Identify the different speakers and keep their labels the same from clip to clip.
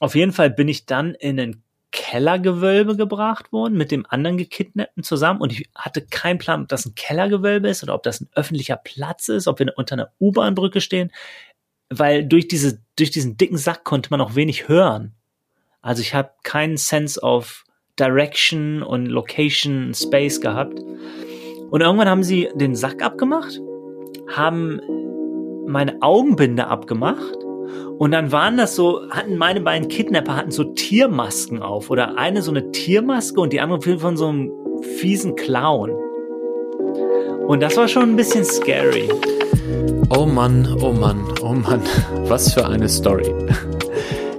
Speaker 1: auf jeden Fall bin ich dann in ein Kellergewölbe gebracht worden mit dem anderen Gekidnappten zusammen und ich hatte keinen Plan, ob das ein Kellergewölbe ist oder ob das ein öffentlicher Platz ist, ob wir unter einer U-Bahn-Brücke stehen, weil durch diese durch diesen dicken Sack konnte man auch wenig hören. Also ich habe keinen Sense of Direction und Location, Space gehabt. Und irgendwann haben sie den Sack abgemacht, haben meine Augenbinde abgemacht und dann waren das so, hatten meine beiden Kidnapper hatten so Tiermasken auf oder eine so eine Tiermaske und die andere von so einem fiesen Clown. Und das war schon ein bisschen scary.
Speaker 2: Oh Mann, oh Mann, oh Mann, was für eine Story.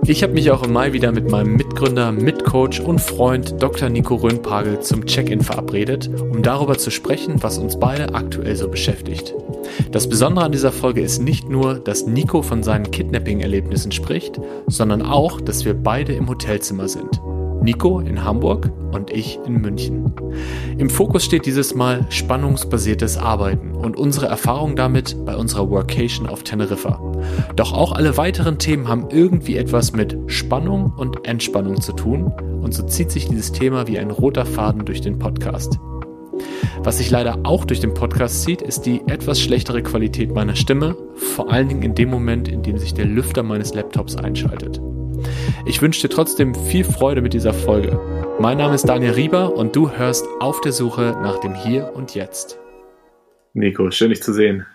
Speaker 2: Ich habe mich auch im Mai wieder mit meinem Mitgründer, Mitcoach und Freund Dr. Nico Röhnpagel zum Check-in verabredet, um darüber zu sprechen, was uns beide aktuell so beschäftigt. Das Besondere an dieser Folge ist nicht nur, dass Nico von seinen Kidnapping-Erlebnissen spricht, sondern auch, dass wir beide im Hotelzimmer sind. Nico in Hamburg und ich in München. Im Fokus steht dieses Mal spannungsbasiertes Arbeiten und unsere Erfahrung damit bei unserer Workation auf Teneriffa. Doch auch alle weiteren Themen haben irgendwie etwas mit Spannung und Entspannung zu tun und so zieht sich dieses Thema wie ein roter Faden durch den Podcast. Was sich leider auch durch den Podcast zieht, ist die etwas schlechtere Qualität meiner Stimme, vor allen Dingen in dem Moment, in dem sich der Lüfter meines Laptops einschaltet. Ich wünsche dir trotzdem viel Freude mit dieser Folge. Mein Name ist Daniel Rieber und du hörst auf der Suche nach dem Hier und Jetzt.
Speaker 3: Nico, schön dich zu sehen.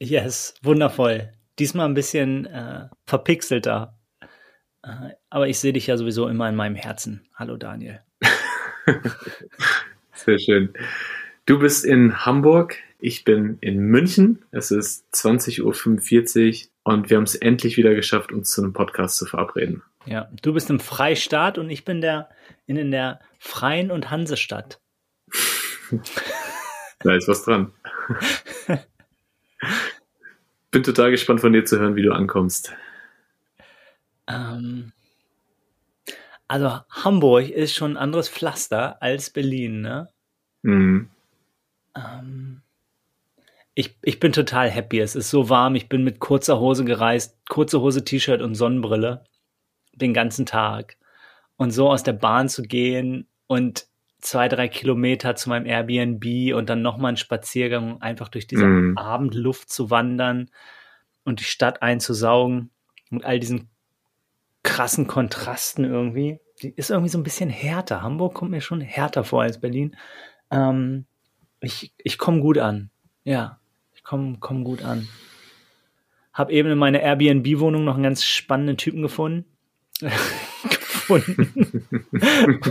Speaker 1: Yes, wundervoll. Diesmal ein bisschen äh, verpixelter. Äh, aber ich sehe dich ja sowieso immer in meinem Herzen. Hallo Daniel.
Speaker 3: Sehr schön. Du bist in Hamburg, ich bin in München. Es ist 20.45 Uhr und wir haben es endlich wieder geschafft, uns zu einem Podcast zu verabreden.
Speaker 1: Ja, du bist im Freistaat und ich bin der, in, in der Freien und Hansestadt.
Speaker 3: da ist was dran. bin total gespannt von dir zu hören, wie du ankommst.
Speaker 1: Ähm, also Hamburg ist schon ein anderes Pflaster als Berlin, ne? Mhm. Ähm, ich, ich bin total happy. Es ist so warm. Ich bin mit kurzer Hose gereist, kurze Hose, T-Shirt und Sonnenbrille den ganzen Tag. Und so aus der Bahn zu gehen und zwei, drei Kilometer zu meinem Airbnb und dann nochmal einen Spaziergang, einfach durch diese mm. Abendluft zu wandern und die Stadt einzusaugen mit all diesen krassen Kontrasten irgendwie. Die ist irgendwie so ein bisschen härter. Hamburg kommt mir schon härter vor als Berlin. Ähm, ich ich komme gut an. Ja kommen, kommen gut an. Hab eben in meiner Airbnb-Wohnung noch einen ganz spannenden Typen gefunden.
Speaker 3: gefunden.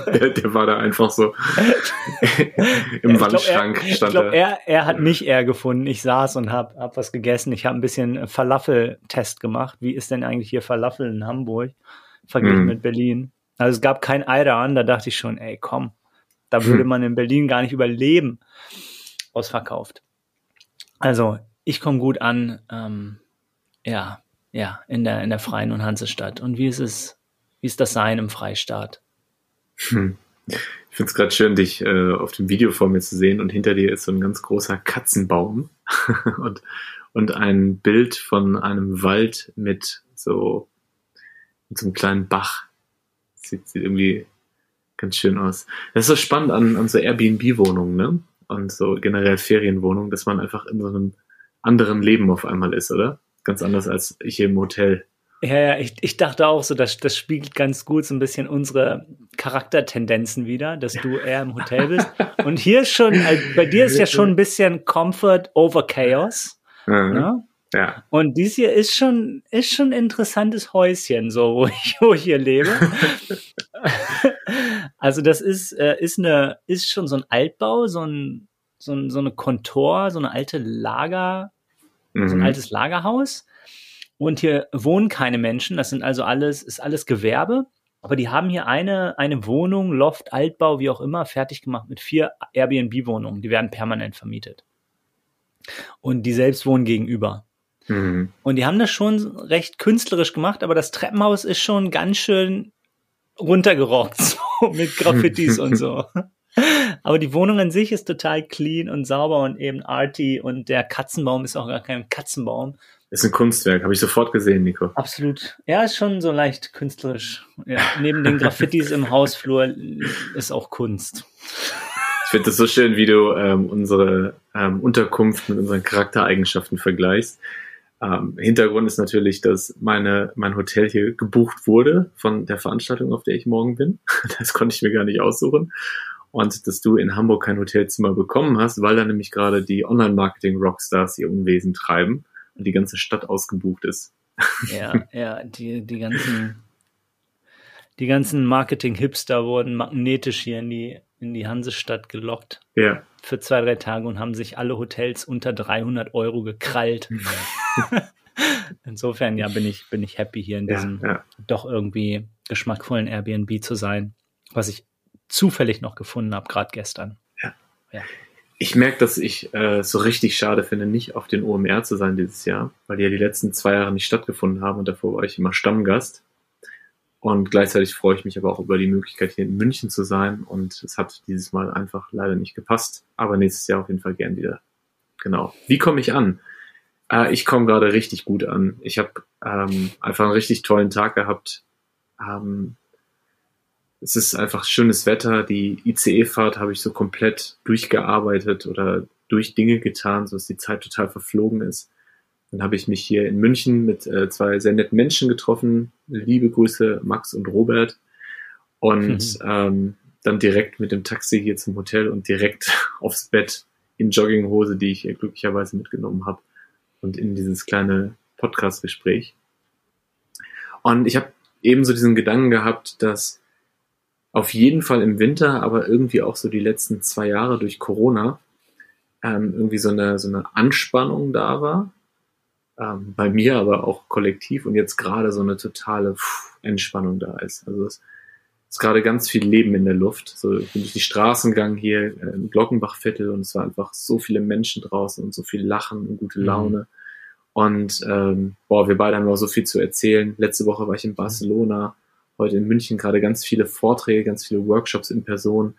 Speaker 3: der, der, war da einfach so im Wandschrank
Speaker 1: glaub, er, stand ich glaub, er. er. hat mich eher gefunden. Ich saß und hab, hab was gegessen. Ich habe ein bisschen Falafel-Test gemacht. Wie ist denn eigentlich hier Falafel in Hamburg verglichen mm. mit Berlin? Also es gab kein Eiran. Da dachte ich schon, ey, komm, da würde man in Berlin gar nicht überleben. Ausverkauft. Also, ich komme gut an, ähm, ja, ja, in der, in der Freien und Hansestadt. Und wie ist es, wie ist das Sein im Freistaat?
Speaker 3: Hm. Ich finde es gerade schön, dich äh, auf dem Video vor mir zu sehen und hinter dir ist so ein ganz großer Katzenbaum und, und ein Bild von einem Wald mit so, mit so einem kleinen Bach. Sieht, sieht irgendwie ganz schön aus. Das ist so spannend an, an so Airbnb-Wohnungen, ne? Und so generell Ferienwohnung, dass man einfach in so einem anderen Leben auf einmal ist, oder? Ganz anders als ich im Hotel.
Speaker 1: Ja, ja, ich, ich dachte auch so, dass das spiegelt ganz gut so ein bisschen unsere Charaktertendenzen wieder, dass du eher im Hotel bist. Und hier ist schon, also bei dir ist ja schon ein bisschen Comfort over Chaos. Mhm. Ne? Ja. Und dies hier ist schon, ist schon ein interessantes Häuschen, so, wo ich, wo ich hier lebe. also das ist, äh, ist eine, ist schon so ein Altbau, so ein, so, ein, so eine Kontor, so eine alte Lager, mhm. so ein mhm. altes Lagerhaus. Und hier wohnen keine Menschen. Das sind also alles, ist alles Gewerbe. Aber die haben hier eine, eine Wohnung, Loft, Altbau, wie auch immer, fertig gemacht mit vier Airbnb-Wohnungen. Die werden permanent vermietet. Und die selbst wohnen gegenüber. Mhm. Und die haben das schon recht künstlerisch gemacht, aber das Treppenhaus ist schon ganz schön runtergerockt, so mit Graffitis und so. Aber die Wohnung an sich ist total clean und sauber und eben arty und der Katzenbaum ist auch gar kein Katzenbaum.
Speaker 3: Ist ein Kunstwerk, habe ich sofort gesehen, Nico.
Speaker 1: Absolut. Ja, ist schon so leicht künstlerisch. Ja, neben den Graffitis im Hausflur ist auch Kunst.
Speaker 3: Ich finde das so schön, wie du ähm, unsere ähm, Unterkunft mit unseren Charaktereigenschaften vergleichst. Ähm, Hintergrund ist natürlich, dass meine, mein Hotel hier gebucht wurde von der Veranstaltung, auf der ich morgen bin. Das konnte ich mir gar nicht aussuchen. Und dass du in Hamburg kein Hotelzimmer bekommen hast, weil da nämlich gerade die Online-Marketing-Rockstars ihr Unwesen treiben und die ganze Stadt ausgebucht ist.
Speaker 1: Ja, ja, die, die ganzen, die ganzen Marketing-Hipster wurden magnetisch hier in die, in die Hansestadt gelockt.
Speaker 3: Ja.
Speaker 1: Für zwei, drei Tage und haben sich alle Hotels unter 300 Euro gekrallt. Insofern, ja, bin ich, bin ich happy hier in diesem ja, ja. doch irgendwie geschmackvollen Airbnb zu sein, was ich zufällig noch gefunden habe, gerade gestern.
Speaker 3: Ja. ja ich merke, dass ich äh, so richtig schade finde, nicht auf den OMR zu sein dieses Jahr, weil die ja die letzten zwei Jahre nicht stattgefunden haben und davor war ich immer Stammgast. Und gleichzeitig freue ich mich aber auch über die Möglichkeit, hier in München zu sein. Und es hat dieses Mal einfach leider nicht gepasst. Aber nächstes Jahr auf jeden Fall gern wieder. Genau. Wie komme ich an? Äh, ich komme gerade richtig gut an. Ich habe ähm, einfach einen richtig tollen Tag gehabt. Ähm, es ist einfach schönes Wetter. Die ICE-Fahrt habe ich so komplett durchgearbeitet oder durch Dinge getan, sodass die Zeit total verflogen ist. Dann habe ich mich hier in München mit äh, zwei sehr netten Menschen getroffen. Liebe Grüße, Max und Robert. Und mhm. ähm, dann direkt mit dem Taxi hier zum Hotel und direkt aufs Bett in Jogginghose, die ich glücklicherweise mitgenommen habe. Und in dieses kleine Podcast-Gespräch. Und ich habe ebenso diesen Gedanken gehabt, dass auf jeden Fall im Winter, aber irgendwie auch so die letzten zwei Jahre durch Corona ähm, irgendwie so eine, so eine Anspannung da war. Ähm, bei mir, aber auch kollektiv und jetzt gerade so eine totale pff, Entspannung da ist. Also es ist gerade ganz viel Leben in der Luft. So ich bin durch die Straßen gegangen hier äh, im Glockenbachviertel und es war einfach so viele Menschen draußen und so viel Lachen und gute mhm. Laune. Mhm. Und ähm, boah, wir beide haben auch so viel zu erzählen. Letzte Woche war ich in Barcelona heute in München gerade ganz viele Vorträge, ganz viele Workshops in Person.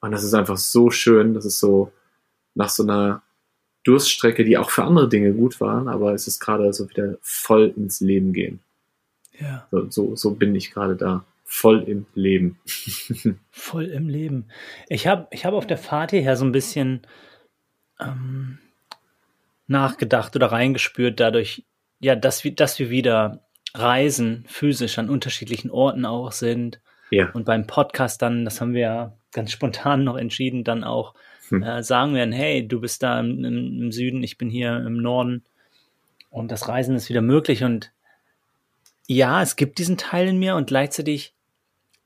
Speaker 3: Und das ist einfach so schön. Das ist so nach so einer Durststrecke, die auch für andere Dinge gut waren, aber es ist gerade so wieder voll ins Leben gehen.
Speaker 1: Ja.
Speaker 3: So, so, so bin ich gerade da. Voll im Leben.
Speaker 1: voll im Leben. Ich habe ich hab auf der Fahrt hierher so ein bisschen ähm, nachgedacht oder reingespürt, dadurch, ja, dass wir, dass wir wieder Reisen physisch an unterschiedlichen Orten auch sind.
Speaker 3: Ja.
Speaker 1: Und beim Podcast dann, das haben wir ja ganz spontan noch entschieden, dann auch hm. äh, sagen werden, hey, du bist da im, im, Süden, ich bin hier im Norden und das Reisen ist wieder möglich. Und ja, es gibt diesen Teil in mir und gleichzeitig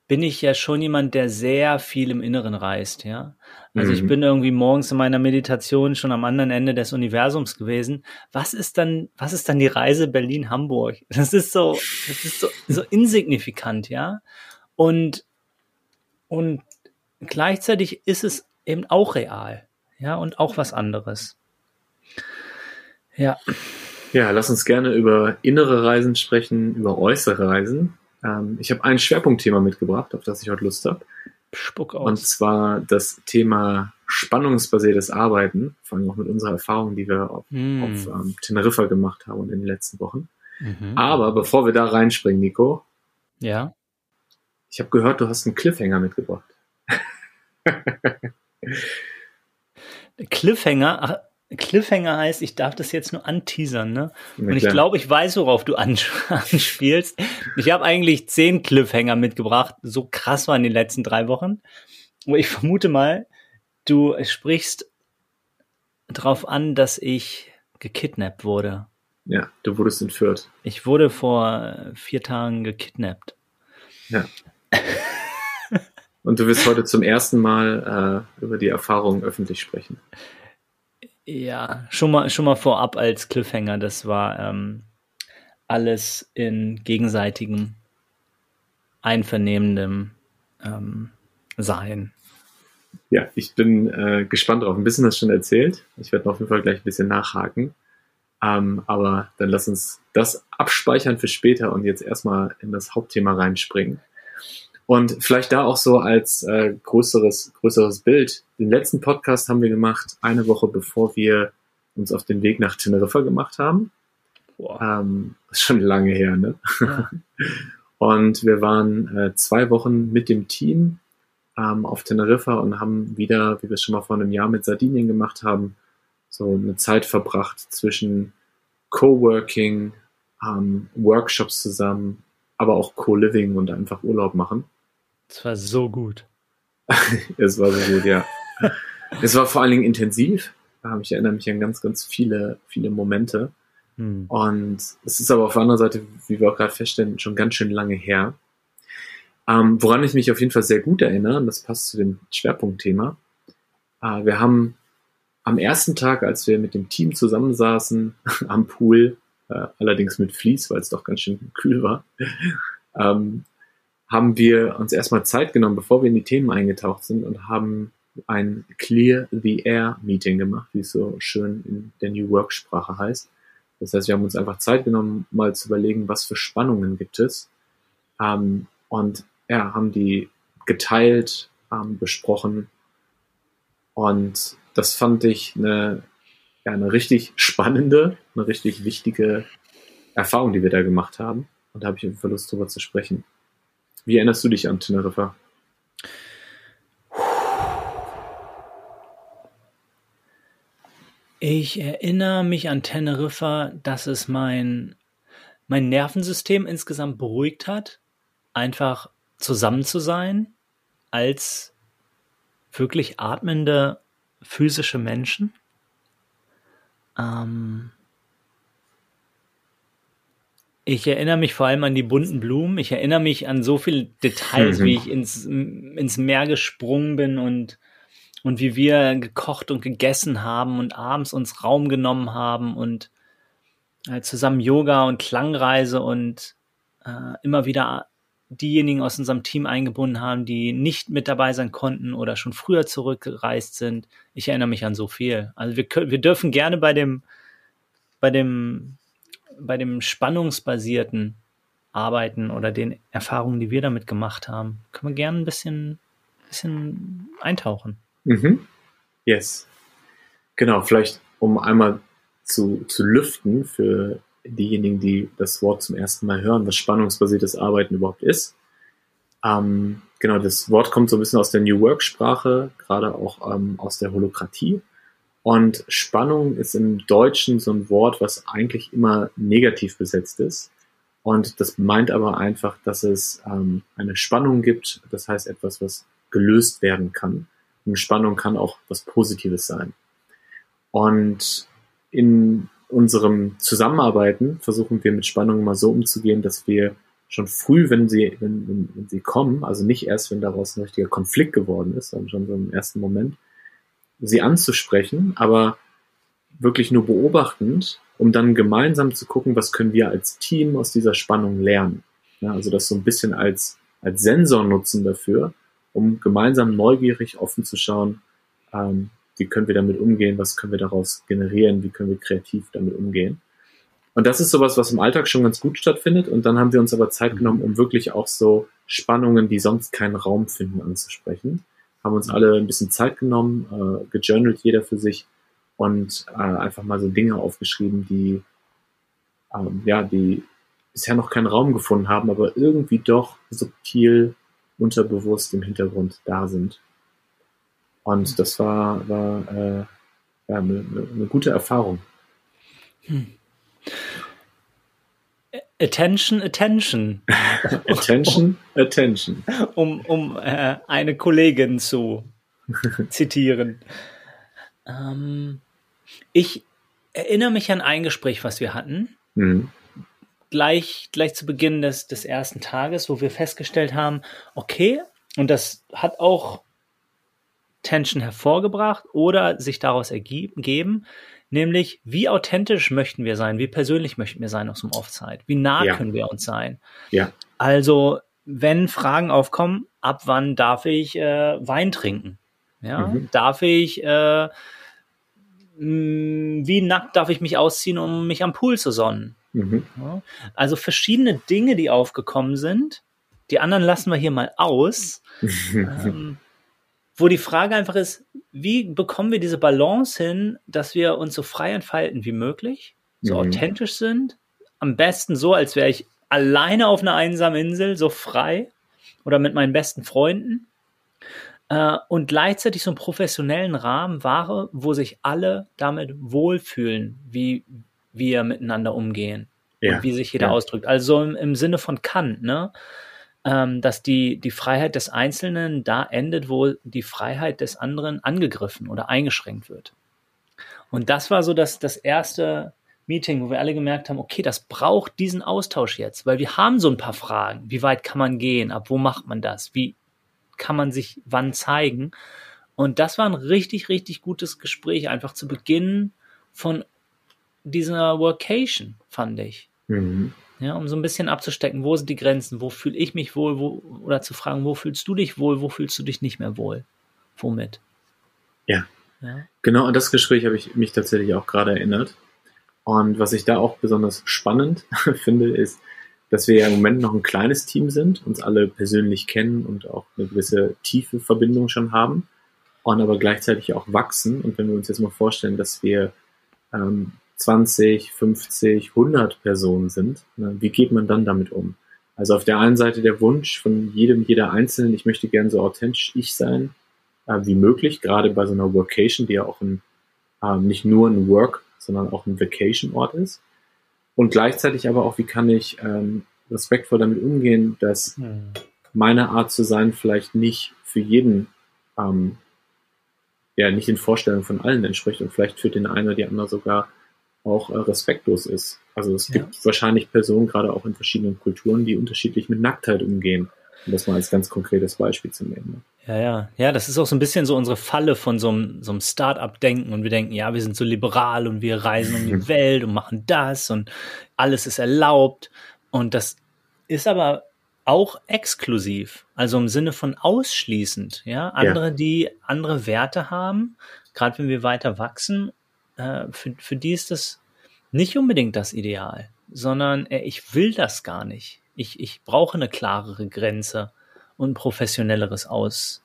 Speaker 1: bin ich ja schon jemand, der sehr viel im Inneren reist, ja. Also mhm. ich bin irgendwie morgens in meiner Meditation schon am anderen Ende des Universums gewesen. Was ist dann, was ist dann die Reise Berlin-Hamburg? Das ist so, das ist so, so insignifikant, ja. Und, und gleichzeitig ist es eben auch real, ja, und auch was anderes. Ja.
Speaker 3: Ja, lass uns gerne über innere Reisen sprechen, über äußere Reisen. Ähm, ich habe ein Schwerpunktthema mitgebracht, auf das ich heute Lust habe.
Speaker 1: Spuck aus.
Speaker 3: Und zwar das Thema spannungsbasiertes Arbeiten, vor allem auch mit unserer Erfahrung, die wir auf, mm. auf ähm, Teneriffa gemacht haben in den letzten Wochen. Mhm. Aber bevor wir da reinspringen, Nico.
Speaker 1: Ja.
Speaker 3: Ich habe gehört, du hast einen Cliffhanger mitgebracht.
Speaker 1: Cliffhanger? Ach, Cliffhanger heißt, ich darf das jetzt nur anteasern, ne? Und ich glaube, ich weiß, worauf du anspielst. Ich habe eigentlich zehn Cliffhanger mitgebracht. So krass waren die letzten drei Wochen. Aber ich vermute mal, du sprichst darauf an, dass ich gekidnappt wurde.
Speaker 3: Ja, du wurdest entführt.
Speaker 1: Ich wurde vor vier Tagen gekidnappt.
Speaker 3: Ja. Und du wirst heute zum ersten Mal äh, über die Erfahrung öffentlich sprechen.
Speaker 1: Ja, schon mal, schon mal vorab als Cliffhanger, das war ähm, alles in gegenseitigem, einvernehmendem ähm, Sein.
Speaker 3: Ja, ich bin äh, gespannt drauf. Ein bisschen hast du schon erzählt. Ich werde auf jeden Fall gleich ein bisschen nachhaken. Ähm, aber dann lass uns das abspeichern für später und jetzt erstmal in das Hauptthema reinspringen. Und vielleicht da auch so als äh, größeres, größeres Bild. Den letzten Podcast haben wir gemacht, eine Woche bevor wir uns auf den Weg nach Teneriffa gemacht haben. Ähm, ist schon lange her, ne? Ja. Und wir waren äh, zwei Wochen mit dem Team ähm, auf Teneriffa und haben wieder, wie wir es schon mal vor einem Jahr mit Sardinien gemacht haben, so eine Zeit verbracht zwischen Coworking, ähm, Workshops zusammen, aber auch Co-Living und einfach Urlaub machen.
Speaker 1: Es war so gut.
Speaker 3: es war so gut, ja. es war vor allen Dingen intensiv. Ich erinnere mich an ganz, ganz viele, viele Momente. Hm. Und es ist aber auf der anderen Seite, wie wir auch gerade feststellen, schon ganz schön lange her. Ähm, woran ich mich auf jeden Fall sehr gut erinnere, und das passt zu dem Schwerpunktthema, äh, wir haben am ersten Tag, als wir mit dem Team zusammensaßen am Pool, äh, allerdings mit Vlies, weil es doch ganz schön kühl war, ähm, haben wir uns erstmal Zeit genommen, bevor wir in die Themen eingetaucht sind und haben ein Clear the Air Meeting gemacht, wie es so schön in der New Work Sprache heißt. Das heißt, wir haben uns einfach Zeit genommen, mal zu überlegen, was für Spannungen gibt es. Ähm, und ja, haben die geteilt, ähm, besprochen. Und das fand ich eine, ja, eine richtig spannende, eine richtig wichtige Erfahrung, die wir da gemacht haben. Und da habe ich Lust, drüber zu sprechen. Wie erinnerst du dich an Teneriffa?
Speaker 1: Ich erinnere mich an Teneriffa, dass es mein, mein Nervensystem insgesamt beruhigt hat, einfach zusammen zu sein als wirklich atmende physische Menschen. Ähm ich erinnere mich vor allem an die bunten Blumen. Ich erinnere mich an so viele Details, mhm. wie ich ins, ins Meer gesprungen bin und und wie wir gekocht und gegessen haben und abends uns Raum genommen haben und äh, zusammen Yoga und Klangreise und äh, immer wieder diejenigen aus unserem Team eingebunden haben, die nicht mit dabei sein konnten oder schon früher zurückgereist sind. Ich erinnere mich an so viel. Also wir, können, wir dürfen gerne bei dem, bei dem, bei dem spannungsbasierten Arbeiten oder den Erfahrungen, die wir damit gemacht haben, können wir gerne ein bisschen, bisschen eintauchen.
Speaker 3: Mhm. Yes. Genau, vielleicht um einmal zu, zu lüften für diejenigen, die das Wort zum ersten Mal hören, was spannungsbasiertes Arbeiten überhaupt ist. Ähm, genau, das Wort kommt so ein bisschen aus der New Work-Sprache, gerade auch ähm, aus der Holokratie. Und Spannung ist im Deutschen so ein Wort, was eigentlich immer negativ besetzt ist. Und das meint aber einfach, dass es ähm, eine Spannung gibt, das heißt etwas, was gelöst werden kann. Und Spannung kann auch was Positives sein. Und in unserem Zusammenarbeiten versuchen wir mit Spannung immer so umzugehen, dass wir schon früh, wenn sie, wenn, wenn, wenn sie kommen, also nicht erst, wenn daraus ein richtiger Konflikt geworden ist, sondern schon so im ersten Moment, sie anzusprechen, aber wirklich nur beobachtend, um dann gemeinsam zu gucken, was können wir als Team aus dieser Spannung lernen. Ja, also das so ein bisschen als, als Sensor nutzen dafür, um gemeinsam neugierig offen zu schauen, ähm, wie können wir damit umgehen, was können wir daraus generieren, wie können wir kreativ damit umgehen. Und das ist sowas, was im Alltag schon ganz gut stattfindet. Und dann haben wir uns aber Zeit genommen, um wirklich auch so Spannungen, die sonst keinen Raum finden, anzusprechen. Haben uns alle ein bisschen Zeit genommen, äh, gejournalt jeder für sich und äh, einfach mal so Dinge aufgeschrieben, die ähm, ja, die bisher noch keinen Raum gefunden haben, aber irgendwie doch subtil unterbewusst im Hintergrund da sind. Und das war, war äh, ja, eine, eine gute Erfahrung. Hm.
Speaker 1: Attention, attention.
Speaker 3: attention, attention.
Speaker 1: Um, um äh, eine Kollegin zu zitieren. Ähm, ich erinnere mich an ein Gespräch, was wir hatten. Mhm gleich, gleich zu Beginn des, des ersten Tages, wo wir festgestellt haben, okay, und das hat auch Tension hervorgebracht oder sich daraus ergeben, nämlich wie authentisch möchten wir sein, wie persönlich möchten wir sein aus dem Offside, wie nah ja. können wir uns sein.
Speaker 3: Ja.
Speaker 1: Also, wenn Fragen aufkommen, ab wann darf ich äh, Wein trinken? Ja, mhm. darf ich, äh, mh, wie nackt darf ich mich ausziehen, um mich am Pool zu sonnen? Mhm. Also verschiedene Dinge, die aufgekommen sind. Die anderen lassen wir hier mal aus. ähm, wo die Frage einfach ist, wie bekommen wir diese Balance hin, dass wir uns so frei entfalten wie möglich, so mhm. authentisch sind, am besten so, als wäre ich alleine auf einer einsamen Insel, so frei oder mit meinen besten Freunden äh, und gleichzeitig so einen professionellen Rahmen wahre, wo sich alle damit wohlfühlen, wie wir miteinander umgehen ja. und wie sich jeder ja. ausdrückt. Also im, im, Sinne von Kant, ne? Ähm, dass die, die Freiheit des Einzelnen da endet, wo die Freiheit des anderen angegriffen oder eingeschränkt wird. Und das war so das, das erste Meeting, wo wir alle gemerkt haben, okay, das braucht diesen Austausch jetzt, weil wir haben so ein paar Fragen. Wie weit kann man gehen? Ab wo macht man das? Wie kann man sich wann zeigen? Und das war ein richtig, richtig gutes Gespräch, einfach zu Beginn von dieser Workation, fand ich. Mhm. Ja, um so ein bisschen abzustecken, wo sind die Grenzen, wo fühle ich mich wohl, wo, oder zu fragen, wo fühlst du dich wohl, wo fühlst du dich nicht mehr wohl? Womit?
Speaker 3: Ja. ja. Genau an das Gespräch habe ich mich tatsächlich auch gerade erinnert. Und was ich da auch besonders spannend finde, ist, dass wir ja im Moment noch ein kleines Team sind, uns alle persönlich kennen und auch eine gewisse tiefe Verbindung schon haben und aber gleichzeitig auch wachsen. Und wenn wir uns jetzt mal vorstellen, dass wir ähm, 20, 50, 100 Personen sind, ne, wie geht man dann damit um? Also auf der einen Seite der Wunsch von jedem, jeder Einzelnen, ich möchte gern so authentisch ich sein äh, wie möglich, gerade bei so einer Workation, die ja auch ein, äh, nicht nur ein Work, sondern auch ein Vacation-Ort ist. Und gleichzeitig aber auch, wie kann ich ähm, respektvoll damit umgehen, dass mhm. meine Art zu sein vielleicht nicht für jeden, ähm, ja, nicht den Vorstellungen von allen entspricht und vielleicht für den einen oder die andere sogar auch äh, respektlos ist. Also es gibt ja. wahrscheinlich Personen, gerade auch in verschiedenen Kulturen, die unterschiedlich mit Nacktheit umgehen. Um das mal als ganz konkretes Beispiel zu nehmen. Ne?
Speaker 1: Ja, ja. Ja, das ist auch so ein bisschen so unsere Falle von so einem, so einem Start-up-Denken und wir denken, ja, wir sind so liberal und wir reisen um die Welt und machen das und alles ist erlaubt. Und das ist aber auch exklusiv, also im Sinne von ausschließend, ja. Andere, ja. die andere Werte haben, gerade wenn wir weiter wachsen, äh, für, für die ist das nicht unbedingt das Ideal, sondern äh, ich will das gar nicht. Ich, ich brauche eine klarere Grenze und professionelleres Aus,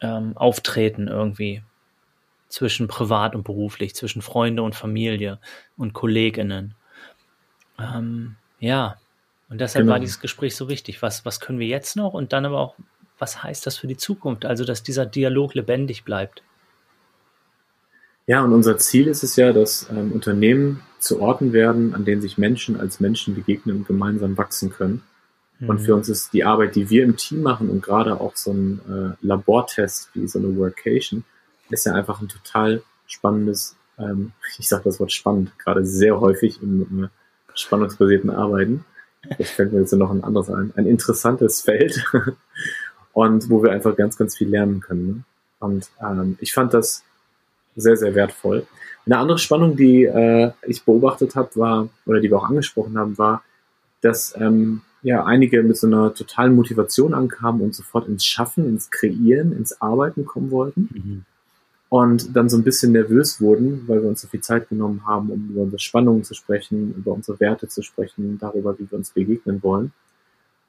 Speaker 1: ähm, Auftreten irgendwie zwischen privat und beruflich, zwischen Freunde und Familie und Kolleginnen. Ähm, ja, und deshalb genau. war dieses Gespräch so wichtig. Was, was können wir jetzt noch? Und dann aber auch, was heißt das für die Zukunft? Also, dass dieser Dialog lebendig bleibt.
Speaker 3: Ja, und unser Ziel ist es ja, dass ähm, Unternehmen zu Orten werden, an denen sich Menschen als Menschen begegnen und gemeinsam wachsen können. Und für mhm. uns ist die Arbeit, die wir im Team machen und gerade auch so ein äh, Labortest wie so eine Workation, ist ja einfach ein total spannendes, ähm, ich sage das Wort spannend, gerade sehr häufig im, im spannungsbasierten Arbeiten. Das fällt mir jetzt noch ein anderes ein. Ein interessantes Feld und wo wir einfach ganz, ganz viel lernen können. Ne? Und ähm, ich fand das sehr, sehr wertvoll. Eine andere Spannung, die äh, ich beobachtet habe, war, oder die wir auch angesprochen haben, war, dass ähm, ja einige mit so einer totalen Motivation ankamen und sofort ins Schaffen, ins Kreieren, ins Arbeiten kommen wollten. Mhm. Und dann so ein bisschen nervös wurden, weil wir uns so viel Zeit genommen haben, um über unsere Spannungen zu sprechen, über unsere Werte zu sprechen, darüber, wie wir uns begegnen wollen.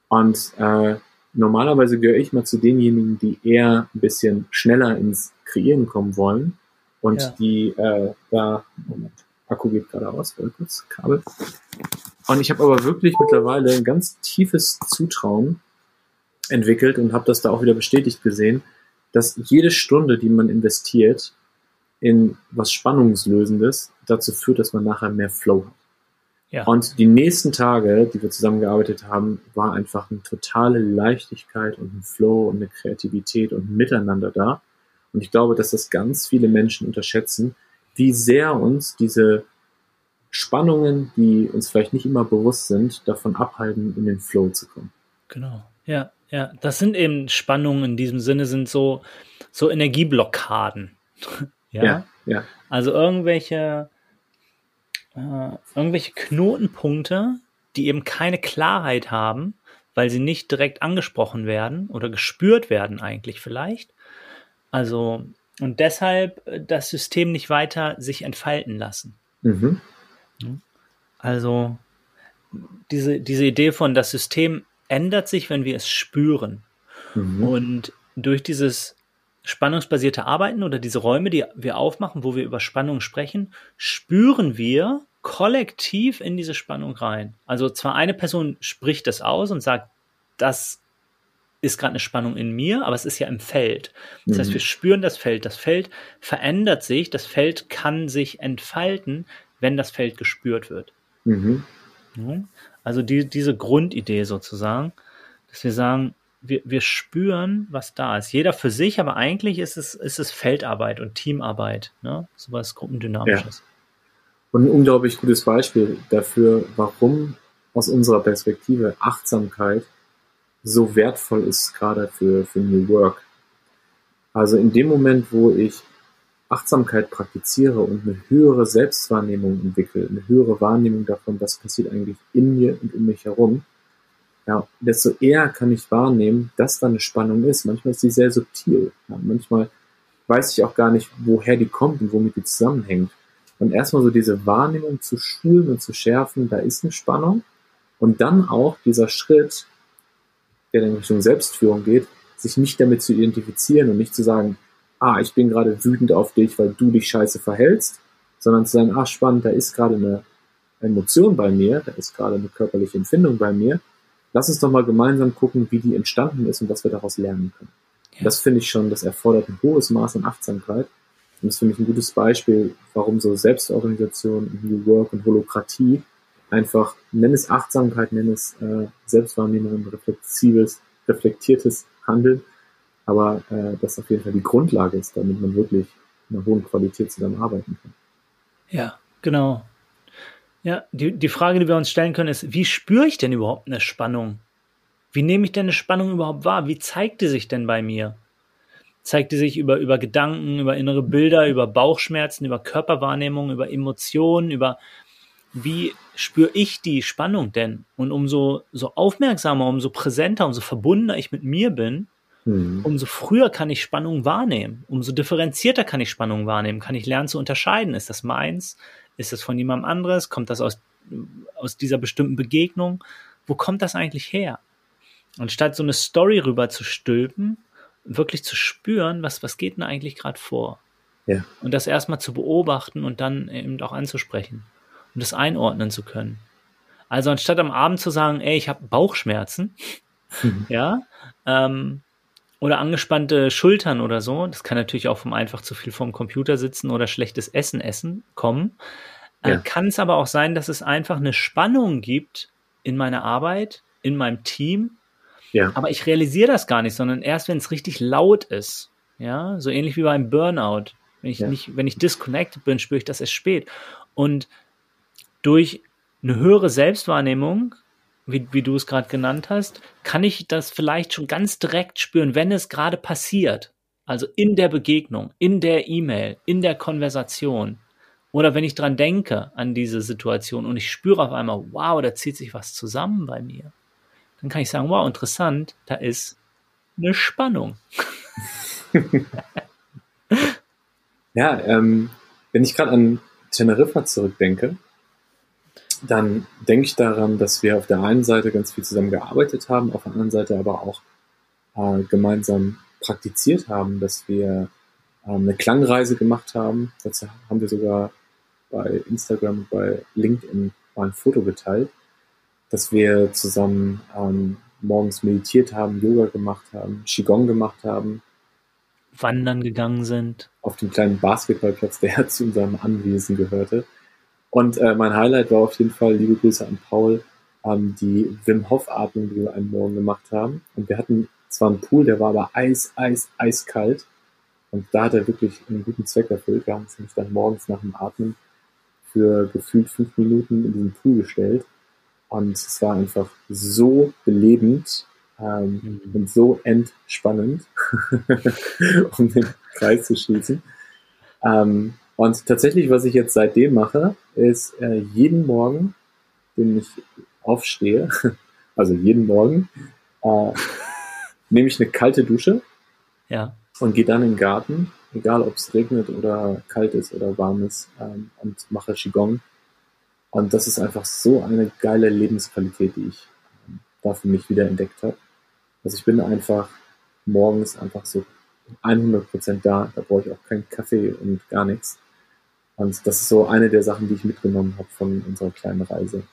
Speaker 3: Und äh, normalerweise gehöre ich mal zu denjenigen, die eher ein bisschen schneller ins Kreieren kommen wollen und ja. die äh, da, Moment, Akku geht gerade aus, kurz, Kabel. Und ich habe aber wirklich mittlerweile ein ganz tiefes Zutrauen entwickelt und habe das da auch wieder bestätigt gesehen, dass jede Stunde, die man investiert in was Spannungslösendes, dazu führt, dass man nachher mehr Flow hat. Ja. Und die nächsten Tage, die wir zusammengearbeitet haben, war einfach eine totale Leichtigkeit und ein Flow und eine Kreativität und ein Miteinander da. Und ich glaube, dass das ganz viele Menschen unterschätzen, wie sehr uns diese Spannungen, die uns vielleicht nicht immer bewusst sind, davon abhalten, in den Flow zu kommen.
Speaker 1: Genau. Ja, ja. Das sind eben Spannungen in diesem Sinne, sind so, so Energieblockaden. ja? ja, ja. Also irgendwelche, äh, irgendwelche Knotenpunkte, die eben keine Klarheit haben, weil sie nicht direkt angesprochen werden oder gespürt werden eigentlich vielleicht. Also, und deshalb das System nicht weiter sich entfalten lassen. Mhm. Also diese, diese Idee von das System ändert sich, wenn wir es spüren. Mhm. Und durch dieses spannungsbasierte Arbeiten oder diese Räume, die wir aufmachen, wo wir über Spannung sprechen, spüren wir, kollektiv in diese Spannung rein. Also zwar eine Person spricht das aus und sagt, das ist gerade eine Spannung in mir, aber es ist ja im Feld. Das mhm. heißt, wir spüren das Feld. Das Feld verändert sich, das Feld kann sich entfalten, wenn das Feld gespürt wird. Mhm. Also die, diese Grundidee sozusagen, dass wir sagen, wir, wir spüren, was da ist. Jeder für sich, aber eigentlich ist es, ist es Feldarbeit und Teamarbeit, ne? so was Gruppendynamisches. Ja.
Speaker 3: Und ein unglaublich gutes Beispiel dafür, warum aus unserer Perspektive Achtsamkeit so wertvoll ist, gerade für, für New Work. Also in dem Moment, wo ich Achtsamkeit praktiziere und eine höhere Selbstwahrnehmung entwickle, eine höhere Wahrnehmung davon, was passiert eigentlich in mir und um mich herum, ja, desto eher kann ich wahrnehmen, dass da eine Spannung ist. Manchmal ist sie sehr subtil. Ja, manchmal weiß ich auch gar nicht, woher die kommt und womit die zusammenhängt. Und erstmal so diese Wahrnehmung zu schulen und zu schärfen, da ist eine Spannung. Und dann auch dieser Schritt, der in Richtung Selbstführung geht, sich nicht damit zu identifizieren und nicht zu sagen, ah, ich bin gerade wütend auf dich, weil du dich scheiße verhältst, sondern zu sagen, ah, spannend, da ist gerade eine Emotion bei mir, da ist gerade eine körperliche Empfindung bei mir. Lass uns doch mal gemeinsam gucken, wie die entstanden ist und was wir daraus lernen können. Ja. Das finde ich schon, das erfordert ein hohes Maß an Achtsamkeit. Und das finde ich ein gutes Beispiel, warum so Selbstorganisation, New Work und Holokratie einfach, nenn es Achtsamkeit, nenn es äh, Selbstwahrnehmung reflexives, reflektiertes Handeln, aber äh, das auf jeden Fall die Grundlage ist, damit man wirklich in einer hohen Qualität zusammenarbeiten kann.
Speaker 1: Ja, genau. Ja, die, die Frage, die wir uns stellen können, ist, wie spüre ich denn überhaupt eine Spannung? Wie nehme ich denn eine Spannung überhaupt wahr? Wie zeigt die sich denn bei mir? Zeigt die sich über, über Gedanken, über innere Bilder, über Bauchschmerzen, über Körperwahrnehmung, über Emotionen, über wie spüre ich die Spannung denn? Und umso so aufmerksamer, umso präsenter, umso verbundener ich mit mir bin, mhm. umso früher kann ich Spannung wahrnehmen. Umso differenzierter kann ich Spannung wahrnehmen, kann ich lernen zu unterscheiden. Ist das meins? Ist das von jemandem anderes? Kommt das aus, aus dieser bestimmten Begegnung? Wo kommt das eigentlich her? Anstatt so eine Story rüber zu stülpen, wirklich zu spüren, was, was geht denn eigentlich gerade vor? Ja. Und das erstmal zu beobachten und dann eben auch anzusprechen um das einordnen zu können. Also anstatt am Abend zu sagen, ey, ich habe Bauchschmerzen, mhm. ja, ähm, oder angespannte Schultern oder so, das kann natürlich auch vom einfach zu viel vorm Computer sitzen oder schlechtes Essen essen kommen, äh, ja. kann es aber auch sein, dass es einfach eine Spannung gibt in meiner Arbeit, in meinem Team, ja. aber ich realisiere das gar nicht, sondern erst, wenn es richtig laut ist, ja, so ähnlich wie beim Burnout. Wenn ich ja. nicht, wenn ich disconnected bin, spüre ich das erst spät. Und durch eine höhere Selbstwahrnehmung, wie, wie du es gerade genannt hast, kann ich das vielleicht schon ganz direkt spüren, wenn es gerade passiert. Also in der Begegnung, in der E-Mail, in der Konversation. Oder wenn ich dran denke an diese Situation und ich spüre auf einmal, wow, da zieht sich was zusammen bei mir. Dann kann ich sagen, wow, interessant, da ist eine Spannung.
Speaker 3: ja, ähm, wenn ich gerade an Teneriffa zurückdenke, dann denke ich daran, dass wir auf der einen Seite ganz viel zusammen gearbeitet haben, auf der anderen Seite aber auch äh, gemeinsam praktiziert haben, dass wir äh, eine Klangreise gemacht haben. Dazu haben wir sogar bei Instagram und bei LinkedIn mal ein Foto geteilt, dass wir zusammen ähm, morgens meditiert haben, Yoga gemacht haben, Qigong gemacht haben.
Speaker 1: Wandern gegangen sind.
Speaker 3: Auf dem kleinen Basketballplatz, der zu unserem Anwesen gehörte. Und äh, mein Highlight war auf jeden Fall, liebe Grüße an Paul, ähm, die Wim Hof Atmung, die wir einen Morgen gemacht haben. Und wir hatten zwar einen Pool, der war aber eis, eis, eiskalt. Und da hat er wirklich einen guten Zweck erfüllt. Wir haben uns nämlich dann morgens nach dem Atmen für gefühlt fünf Minuten in diesen Pool gestellt. Und es war einfach so belebend ähm, mhm. und so entspannend, um den Kreis zu schließen. Ähm, und tatsächlich, was ich jetzt seitdem mache, ist äh, jeden Morgen, wenn ich aufstehe, also jeden Morgen, äh, nehme ich eine kalte Dusche
Speaker 1: ja.
Speaker 3: und gehe dann in den Garten, egal ob es regnet oder kalt ist oder warm ist, ähm, und mache Qigong. Und das ist einfach so eine geile Lebensqualität, die ich ähm, da für mich wieder entdeckt habe. Also ich bin einfach morgens einfach so 100% da, da brauche ich auch keinen Kaffee und gar nichts. Und das ist so eine der Sachen, die ich mitgenommen habe von unserer kleinen Reise.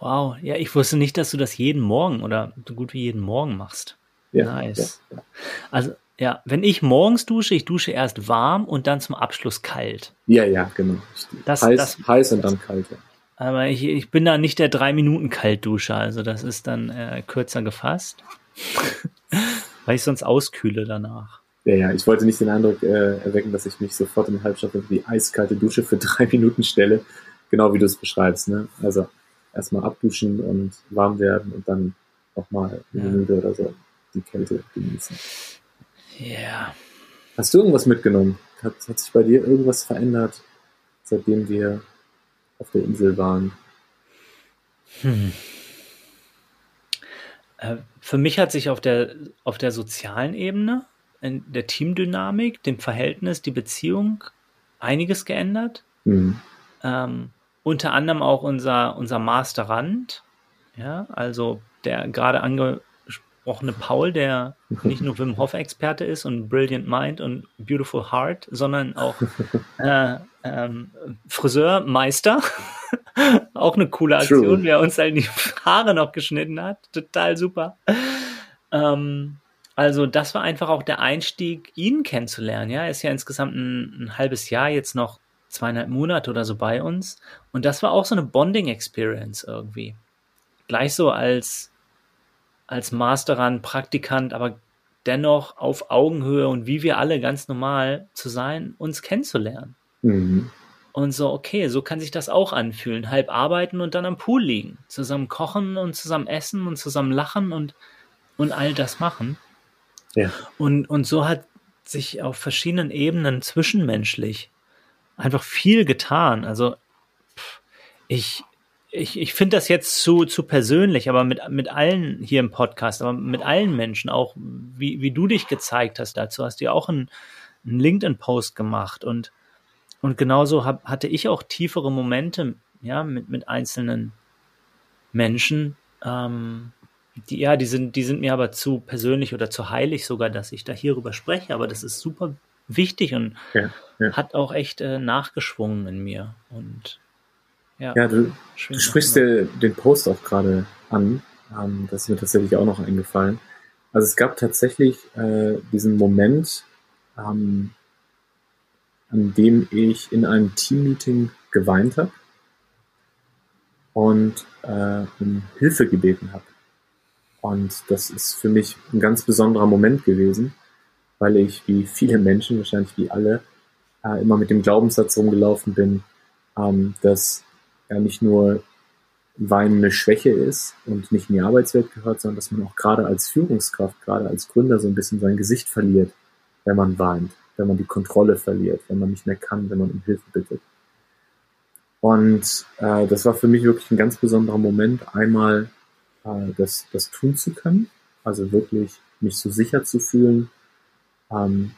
Speaker 1: Wow, ja, ich wusste nicht, dass du das jeden Morgen oder so gut wie jeden Morgen machst. Ja, nice. Ja, ja. Also, ja, wenn ich morgens dusche, ich dusche erst warm und dann zum Abschluss kalt.
Speaker 3: Ja, ja, genau. Das, heiß, das, heiß und dann kalt. Ja.
Speaker 1: Aber ich, ich bin da nicht der drei Minuten Kaltduscher, also das ist dann äh, kürzer gefasst, weil ich sonst auskühle danach.
Speaker 3: Ja, ja, ich wollte nicht den Eindruck äh, erwecken, dass ich mich sofort im Halbschatten für die eiskalte Dusche für drei Minuten stelle, genau wie du es beschreibst. Ne? Also erstmal abduschen und warm werden und dann nochmal eine ja. Minute oder so die Kälte genießen.
Speaker 1: Ja. Yeah.
Speaker 3: Hast du irgendwas mitgenommen? Hat, hat sich bei dir irgendwas verändert, seitdem wir auf der Insel waren? Hm.
Speaker 1: Äh, für mich hat sich auf der, auf der sozialen Ebene, in der Teamdynamik, dem Verhältnis, die Beziehung einiges geändert. Mhm. Ähm, unter anderem auch unser, unser Masterand, ja, also der gerade angesprochene Paul, der nicht nur Wim Hof Experte ist und Brilliant Mind und Beautiful Heart, sondern auch äh, ähm, Friseurmeister. auch eine coole Aktion, True. wer uns halt die Haare noch geschnitten hat. Total super. Ähm, also das war einfach auch der Einstieg, ihn kennenzulernen. Ja, er ist ja insgesamt ein, ein halbes Jahr jetzt noch zweieinhalb Monate oder so bei uns. Und das war auch so eine Bonding-Experience irgendwie. Gleich so als, als Masterand, Praktikant, aber dennoch auf Augenhöhe und wie wir alle ganz normal zu sein, uns kennenzulernen. Mhm. Und so, okay, so kann sich das auch anfühlen. Halb arbeiten und dann am Pool liegen. Zusammen kochen und zusammen essen und zusammen lachen und, und all das machen. Ja. Und, und so hat sich auf verschiedenen Ebenen zwischenmenschlich einfach viel getan. Also ich, ich, ich finde das jetzt zu, zu persönlich, aber mit, mit allen hier im Podcast, aber mit allen Menschen, auch wie, wie du dich gezeigt hast dazu, hast du ja auch einen, einen LinkedIn-Post gemacht und, und genauso hab, hatte ich auch tiefere Momente, ja, mit, mit einzelnen Menschen, ähm, die, ja, die sind, die sind mir aber zu persönlich oder zu heilig sogar, dass ich da hierüber spreche, aber das ist super wichtig und ja, ja. hat auch echt äh, nachgeschwungen in mir. Und
Speaker 3: ja, ja du, du sprichst dir den Post auch gerade an. Ähm, das ist mir tatsächlich auch noch eingefallen. Also es gab tatsächlich äh, diesen Moment, ähm, an dem ich in einem Teammeeting geweint habe und äh, um Hilfe gebeten habe. Und das ist für mich ein ganz besonderer Moment gewesen, weil ich wie viele Menschen, wahrscheinlich wie alle, äh, immer mit dem Glaubenssatz rumgelaufen bin, ähm, dass ja nicht nur Weinen eine Schwäche ist und nicht in die Arbeitswelt gehört, sondern dass man auch gerade als Führungskraft, gerade als Gründer so ein bisschen sein Gesicht verliert, wenn man weint, wenn man die Kontrolle verliert, wenn man nicht mehr kann, wenn man um Hilfe bittet. Und äh, das war für mich wirklich ein ganz besonderer Moment, einmal äh, das, das tun zu können, also wirklich mich so sicher zu fühlen, ähm,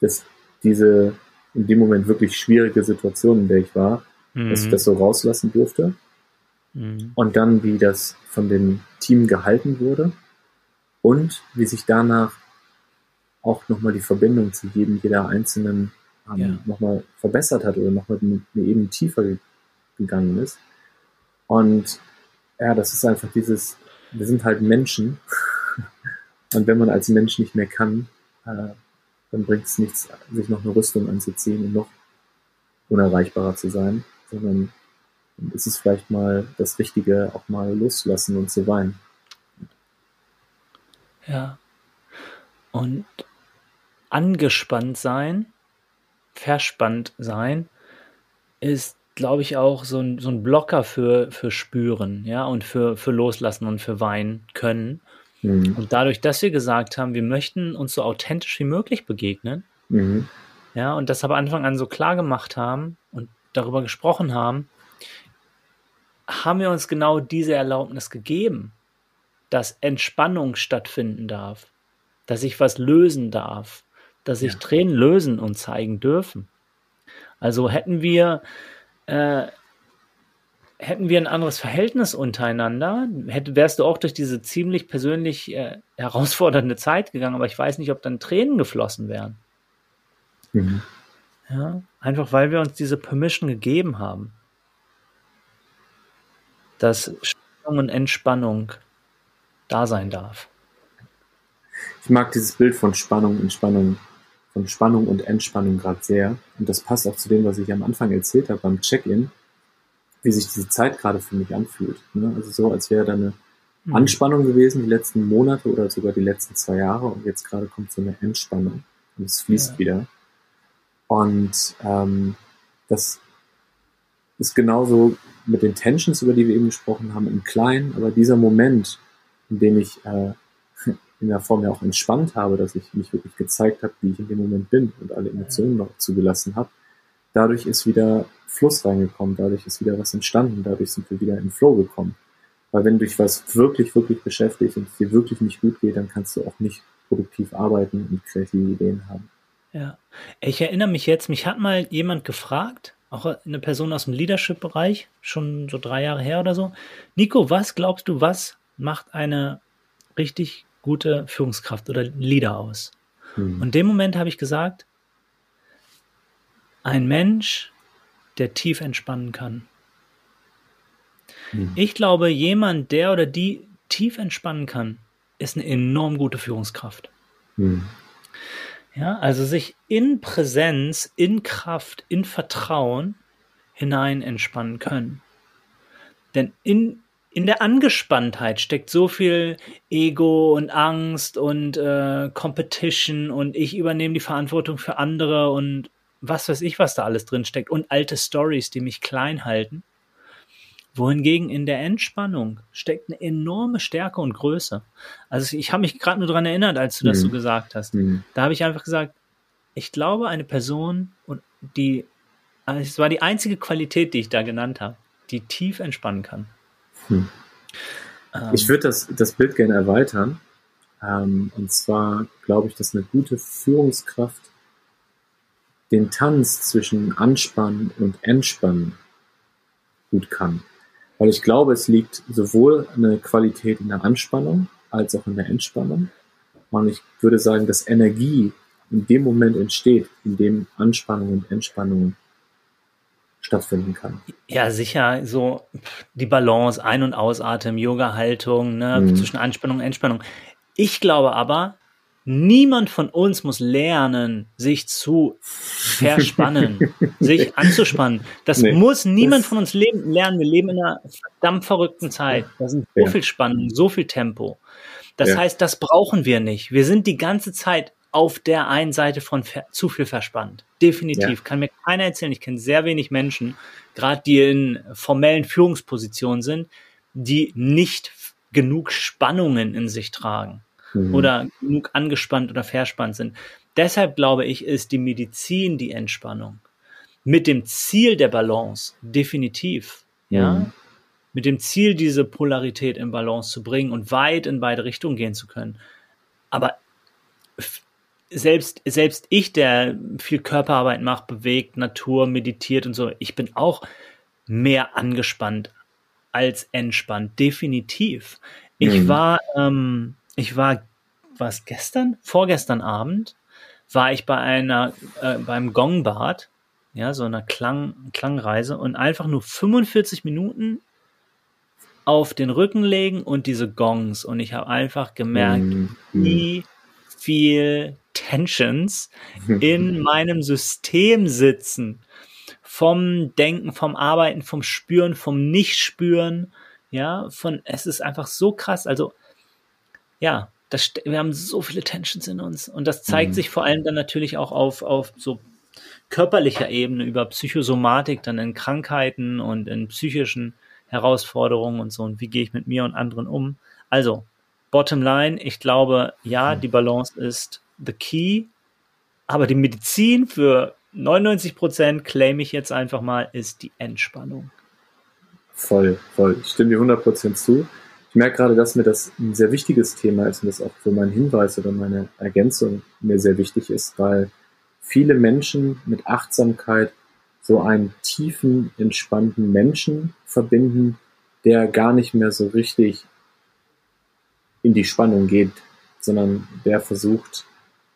Speaker 3: dass diese in dem Moment wirklich schwierige Situation, in der ich war, mhm. dass ich das so rauslassen durfte. Mhm. Und dann, wie das von dem Team gehalten wurde und wie sich danach auch nochmal die Verbindung zu jedem, jeder einzelnen ähm, ja. nochmal verbessert hat oder nochmal eine, eine Ebene tiefer gegangen ist. Und ja, das ist einfach dieses, wir sind halt Menschen. Und wenn man als Mensch nicht mehr kann, äh, dann bringt es nichts, sich noch eine Rüstung anzuziehen und noch unerreichbarer zu sein, sondern ist es vielleicht mal das Richtige, auch mal loszulassen und zu weinen.
Speaker 1: Ja. Und angespannt sein, verspannt sein, ist, glaube ich, auch so ein, so ein Blocker für, für Spüren, ja, und für, für Loslassen und für Weinen können. Mhm. Und dadurch, dass wir gesagt haben, wir möchten uns so authentisch wie möglich begegnen, mhm. ja, und das aber Anfang an so klar gemacht haben und darüber gesprochen haben, haben wir uns genau diese Erlaubnis gegeben, dass Entspannung stattfinden darf, dass ich was lösen darf, dass sich ja. Tränen lösen und zeigen dürfen. Also hätten wir äh, hätten wir ein anderes Verhältnis untereinander, hätte, wärst du auch durch diese ziemlich persönlich äh, herausfordernde Zeit gegangen, aber ich weiß nicht, ob dann Tränen geflossen wären. Mhm. Ja, einfach weil wir uns diese Permission gegeben haben. Dass Spannung und Entspannung da sein darf.
Speaker 3: Ich mag dieses Bild von Spannung, Entspannung, von Spannung und Entspannung gerade sehr. Und das passt auch zu dem, was ich am Anfang erzählt habe beim Check-in, wie sich diese Zeit gerade für mich anfühlt. Ne? Also so, als wäre da eine mhm. Anspannung gewesen, die letzten Monate oder sogar die letzten zwei Jahre. Und jetzt gerade kommt so eine Entspannung. Und es fließt ja. wieder. Und ähm, das ist genauso mit den Tensions, über die wir eben gesprochen haben, im Kleinen. Aber dieser Moment, in dem ich äh, in der Form ja auch entspannt habe, dass ich mich wirklich gezeigt habe, wie ich in dem Moment bin und alle Emotionen noch zugelassen habe, dadurch ist wieder Fluss reingekommen, dadurch ist wieder was entstanden, dadurch sind wir wieder in Flow gekommen. Weil wenn dich was wirklich, wirklich beschäftigt und es dir wirklich nicht gut geht, dann kannst du auch nicht produktiv arbeiten und kreative Ideen haben.
Speaker 1: Ja, ich erinnere mich jetzt, mich hat mal jemand gefragt, auch eine Person aus dem Leadership-Bereich, schon so drei Jahre her oder so. Nico, was glaubst du, was macht eine richtig gute Führungskraft oder Leader aus? Hm. Und in dem Moment habe ich gesagt, ein Mensch, der tief entspannen kann. Hm. Ich glaube, jemand, der oder die tief entspannen kann, ist eine enorm gute Führungskraft. Hm. Ja, also sich in Präsenz, in Kraft, in Vertrauen hinein entspannen können. Denn in, in der Angespanntheit steckt so viel Ego und Angst und äh, Competition und ich übernehme die Verantwortung für andere und was weiß ich, was da alles drin steckt und alte Stories, die mich klein halten wohingegen in der Entspannung steckt eine enorme Stärke und Größe. Also ich habe mich gerade nur daran erinnert, als du das mhm. so gesagt hast. Mhm. Da habe ich einfach gesagt, ich glaube, eine Person, und die, also es war die einzige Qualität, die ich da genannt habe, die tief entspannen kann.
Speaker 3: Hm. Ähm, ich würde das, das Bild gerne erweitern. Ähm, und zwar glaube ich, dass eine gute Führungskraft den Tanz zwischen Anspannen und Entspannen gut kann. Weil ich glaube, es liegt sowohl eine Qualität in der Anspannung als auch in der Entspannung. Und ich würde sagen, dass Energie in dem Moment entsteht, in dem Anspannung und Entspannung stattfinden kann.
Speaker 1: Ja, sicher. So die Balance, Ein- und Ausatmen, Yoga-Haltung ne, mhm. zwischen Anspannung und Entspannung. Ich glaube aber, Niemand von uns muss lernen, sich zu verspannen, sich anzuspannen. Das nee, muss niemand das von uns leben, lernen. Wir leben in einer verdammt verrückten Zeit. Da sind so ja. viel Spannung, so viel Tempo. Das ja. heißt, das brauchen wir nicht. Wir sind die ganze Zeit auf der einen Seite von zu viel verspannt. Definitiv. Ja. Kann mir keiner erzählen. Ich kenne sehr wenig Menschen, gerade die in formellen Führungspositionen sind, die nicht genug Spannungen in sich tragen mhm. oder genug angespannt oder verspannt sind. Deshalb glaube ich, ist die Medizin die Entspannung. Mit dem Ziel der Balance, definitiv. Ja. Mhm. Mit dem Ziel, diese Polarität in Balance zu bringen und weit in beide Richtungen gehen zu können. Aber selbst, selbst ich, der viel Körperarbeit macht, bewegt, Natur, meditiert und so, ich bin auch mehr angespannt als entspannt. Definitiv. Ich mhm. war ähm, ich war, es gestern? Vorgestern Abend war ich bei einer, äh, beim Gongbad, ja, so einer Klang, Klangreise und einfach nur 45 Minuten auf den Rücken legen und diese Gongs und ich habe einfach gemerkt, mhm. wie viel Tensions in meinem System sitzen. Vom Denken, vom Arbeiten, vom Spüren, vom Nicht-Spüren, ja, von, es ist einfach so krass. Also, ja, das, wir haben so viele Tensions in uns und das zeigt mhm. sich vor allem dann natürlich auch auf, auf so körperlicher Ebene über Psychosomatik, dann in Krankheiten und in psychischen Herausforderungen und so und wie gehe ich mit mir und anderen um. Also, bottom line, ich glaube, ja, mhm. die Balance ist the key, aber die Medizin für 99 Prozent, claim ich jetzt einfach mal, ist die Entspannung.
Speaker 3: Voll, voll. Ich stimme dir 100 Prozent zu ich merke gerade, dass mir das ein sehr wichtiges Thema ist und das auch für meinen Hinweis oder meine Ergänzung mir sehr wichtig ist, weil viele Menschen mit Achtsamkeit so einen tiefen, entspannten Menschen verbinden, der gar nicht mehr so richtig in die Spannung geht, sondern der versucht,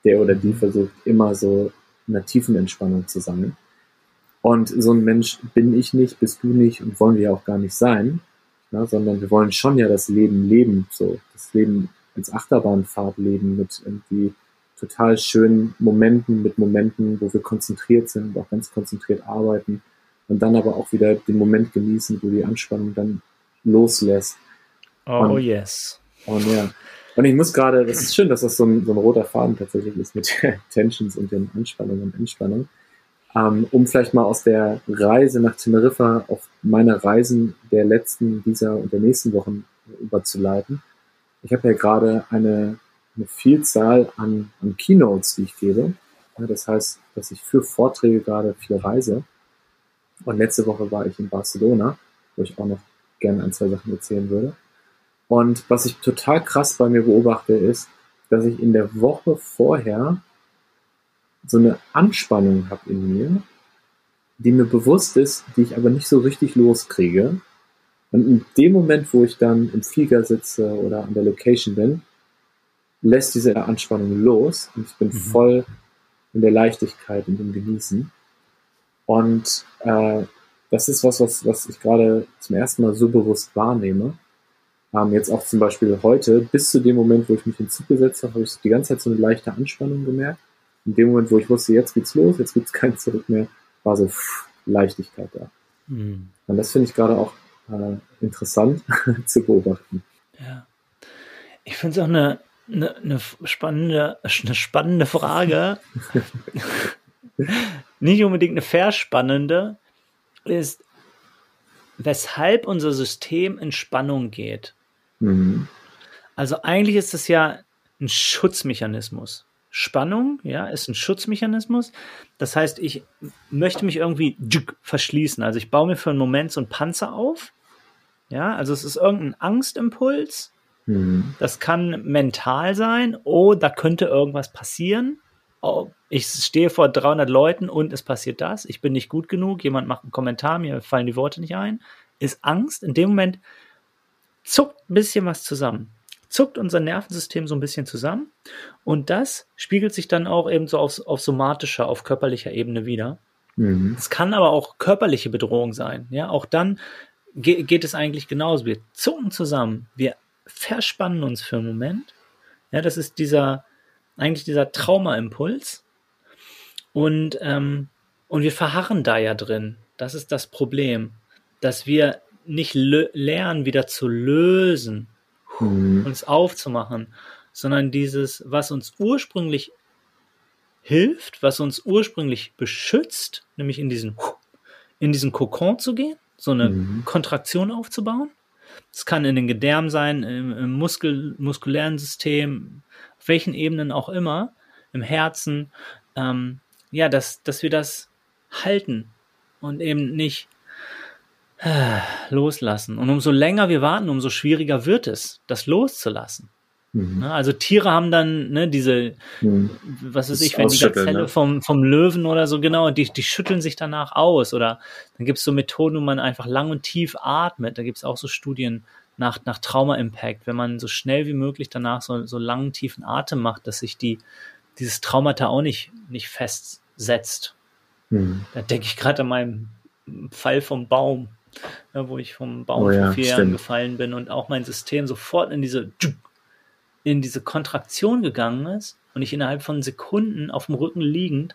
Speaker 3: der oder die versucht immer so in einer tiefen Entspannung zu sein. Und so ein Mensch bin ich nicht, bist du nicht und wollen wir ja auch gar nicht sein, ja, sondern wir wollen schon ja das Leben leben, so das Leben als Achterbahnfahrt leben mit irgendwie total schönen Momenten, mit Momenten, wo wir konzentriert sind, auch ganz konzentriert arbeiten und dann aber auch wieder den Moment genießen, wo die Anspannung dann loslässt.
Speaker 1: Oh und, yes.
Speaker 3: Und ja. Und ich muss gerade, das ist schön, dass das so ein, so ein roter Faden tatsächlich ist mit Tensions und den Anspannungen und Entspannungen. Ähm, um vielleicht mal aus der Reise nach Teneriffa auf meine Reisen der letzten, dieser und der nächsten Wochen überzuleiten. Ich habe ja gerade eine, eine Vielzahl an, an Keynotes, die ich gebe. Ja, das heißt, dass ich für Vorträge gerade viel reise. Und letzte Woche war ich in Barcelona, wo ich auch noch gerne ein, zwei Sachen erzählen würde. Und was ich total krass bei mir beobachte, ist, dass ich in der Woche vorher so eine Anspannung habe in mir, die mir bewusst ist, die ich aber nicht so richtig loskriege. Und in dem Moment, wo ich dann im Flieger sitze oder an der Location bin, lässt diese Anspannung los und ich bin mhm. voll in der Leichtigkeit und im Genießen. Und äh, das ist was, was, was ich gerade zum ersten Mal so bewusst wahrnehme. Ähm, jetzt auch zum Beispiel heute, bis zu dem Moment, wo ich mich in den Zug gesetzt habe, habe ich die ganze Zeit so eine leichte Anspannung gemerkt. In dem Moment, wo ich wusste, jetzt geht's los, jetzt gibt's kein Zurück mehr, war so pff, Leichtigkeit da. Mhm. Und das finde ich gerade auch äh, interessant zu beobachten.
Speaker 1: Ja. Ich finde es auch eine, eine, eine, spannende, eine spannende Frage. Nicht unbedingt eine verspannende, ist, weshalb unser System in Spannung geht. Mhm. Also eigentlich ist es ja ein Schutzmechanismus. Spannung, ja, ist ein Schutzmechanismus. Das heißt, ich möchte mich irgendwie verschließen. Also ich baue mir für einen Moment so einen Panzer auf. Ja, also es ist irgendein Angstimpuls. Mhm. Das kann mental sein. Oh, da könnte irgendwas passieren. Oh, ich stehe vor 300 Leuten und es passiert das. Ich bin nicht gut genug. Jemand macht einen Kommentar, mir fallen die Worte nicht ein. Ist Angst. In dem Moment zuckt ein bisschen was zusammen zuckt unser Nervensystem so ein bisschen zusammen und das spiegelt sich dann auch eben so auf, auf somatischer, auf körperlicher Ebene wieder. Mhm. Es kann aber auch körperliche Bedrohung sein. Ja, auch dann ge geht es eigentlich genauso. Wir zucken zusammen, wir verspannen uns für einen Moment. Ja, das ist dieser, eigentlich dieser Traumaimpuls. Und, ähm, und wir verharren da ja drin. Das ist das Problem, dass wir nicht lernen, wieder zu lösen mhm. uns aufzumachen, sondern dieses, was uns ursprünglich hilft, was uns ursprünglich beschützt, nämlich in diesen, in diesen Kokon zu gehen, so eine mhm. Kontraktion aufzubauen. Es kann in den Gedärmen sein, im, im Muskel, muskulären System, auf welchen Ebenen auch immer, im Herzen, ähm, ja, dass, dass wir das halten und eben nicht loslassen. Und umso länger wir warten, umso schwieriger wird es, das loszulassen. Mhm. Ne, also Tiere haben dann ne, diese, mhm. was weiß ich, wenn die Gazelle ne? vom, vom Löwen oder so, genau, die, die schütteln sich danach aus. Oder dann gibt es so Methoden, wo man einfach lang und tief atmet. Da gibt es auch so Studien nach, nach Trauma-Impact, wenn man so schnell wie möglich danach so, so langen, tiefen Atem macht, dass sich die, dieses Traumata auch nicht, nicht festsetzt. Mhm. Da denke ich gerade an meinem Fall vom Baum wo ich vom Baum oh ja, vor vier Jahren gefallen bin und auch mein System sofort in diese in diese Kontraktion gegangen ist und ich innerhalb von Sekunden auf dem Rücken liegend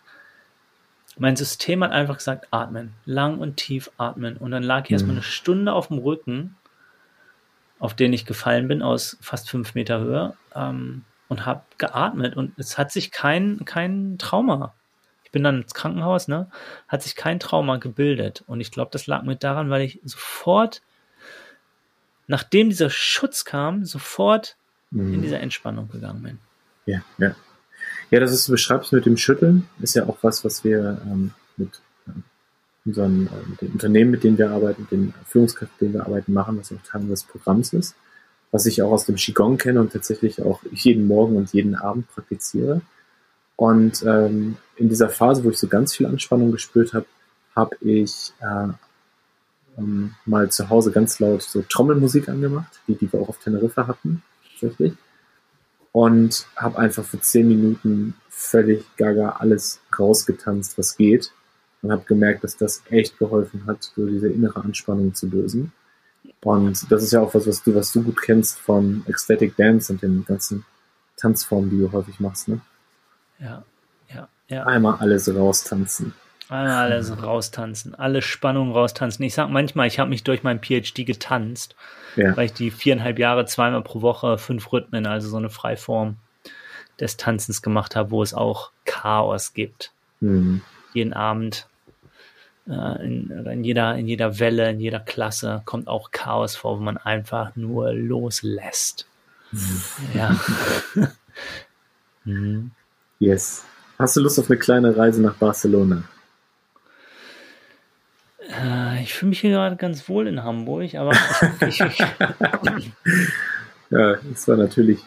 Speaker 1: mein System hat einfach gesagt, atmen, lang und tief atmen. Und dann lag ich mhm. erstmal eine Stunde auf dem Rücken, auf den ich gefallen bin, aus fast fünf Meter Höhe, ähm, und habe geatmet. Und es hat sich kein, kein Trauma ich bin dann ins Krankenhaus, ne, hat sich kein Trauma gebildet. Und ich glaube, das lag mir daran, weil ich sofort, nachdem dieser Schutz kam, sofort mhm. in diese Entspannung gegangen bin.
Speaker 3: Ja, ja. Ja, das ist, du beschreibst mit dem Schütteln, ist ja auch was, was wir ähm, mit äh, unseren äh, mit den Unternehmen, mit denen wir arbeiten, mit den Führungskräften, mit denen wir arbeiten, machen, was auch Teil des Programms ist, was ich auch aus dem Qigong kenne und tatsächlich auch jeden Morgen und jeden Abend praktiziere. Und ähm, in dieser Phase, wo ich so ganz viel Anspannung gespürt habe, habe ich äh, ähm, mal zu Hause ganz laut so Trommelmusik angemacht, die, die wir auch auf Teneriffa hatten, tatsächlich. Und habe einfach für zehn Minuten völlig gaga alles rausgetanzt, was geht. Und habe gemerkt, dass das echt geholfen hat, so diese innere Anspannung zu lösen. Und das ist ja auch was, was du, was du gut kennst von Ecstatic Dance und den ganzen Tanzformen, die du häufig machst, ne?
Speaker 1: Ja, ja, ja.
Speaker 3: Einmal alles raustanzen.
Speaker 1: Einmal alles raustanzen, alle Spannungen raustanzen. Ich sag manchmal, ich habe mich durch mein PhD getanzt, ja. weil ich die viereinhalb Jahre zweimal pro Woche fünf Rhythmen, also so eine Freiform des Tanzens gemacht habe, wo es auch Chaos gibt. Mhm. Jeden Abend, äh, in, in, jeder, in jeder Welle, in jeder Klasse kommt auch Chaos vor, wo man einfach nur loslässt. Mhm. Ja.
Speaker 3: mhm. Yes. Hast du Lust auf eine kleine Reise nach Barcelona?
Speaker 1: Äh, ich fühle mich hier gerade ganz wohl in Hamburg, aber ich, ich,
Speaker 3: ja, das war natürlich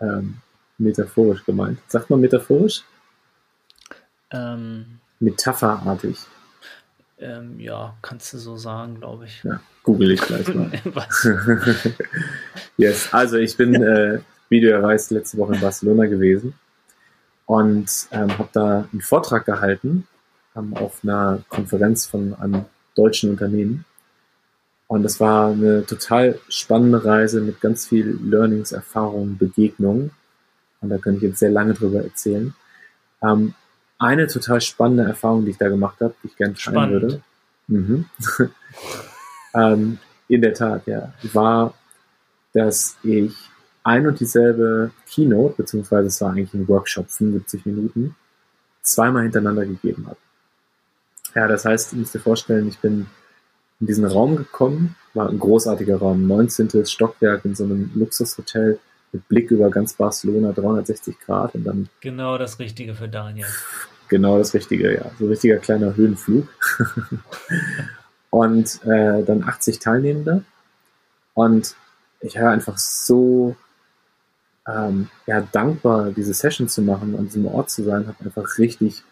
Speaker 3: ähm, metaphorisch gemeint. Sagt man metaphorisch? Ähm, Metapherartig.
Speaker 1: Ähm, ja, kannst du so sagen, glaube ich.
Speaker 3: Ja, google ich gleich mal. yes, also ich bin, äh, wie du ja weißt, letzte Woche in Barcelona gewesen und ähm, habe da einen Vortrag gehalten ähm, auf einer Konferenz von einem deutschen Unternehmen. Und das war eine total spannende Reise mit ganz viel Learnings, Erfahrungen, Begegnungen. Und da kann ich jetzt sehr lange drüber erzählen. Ähm, eine total spannende Erfahrung, die ich da gemacht habe, die ich gerne teilen würde. Mhm. ähm, in der Tat, ja. War, dass ich ein und dieselbe Keynote, beziehungsweise es war eigentlich ein Workshop, 75 Minuten, zweimal hintereinander gegeben habe. Ja, das heißt, ihr müsst dir vorstellen, ich bin in diesen Raum gekommen, war ein großartiger Raum, 19. Stockwerk in so einem Luxushotel mit Blick über ganz Barcelona, 360 Grad und dann.
Speaker 1: Genau das Richtige für Daniel.
Speaker 3: Genau das Richtige, ja. So ein richtiger kleiner Höhenflug. und äh, dann 80 Teilnehmende. Und ich war einfach so ähm, ja, dankbar, diese Session zu machen, an diesem Ort zu sein, habe einfach richtig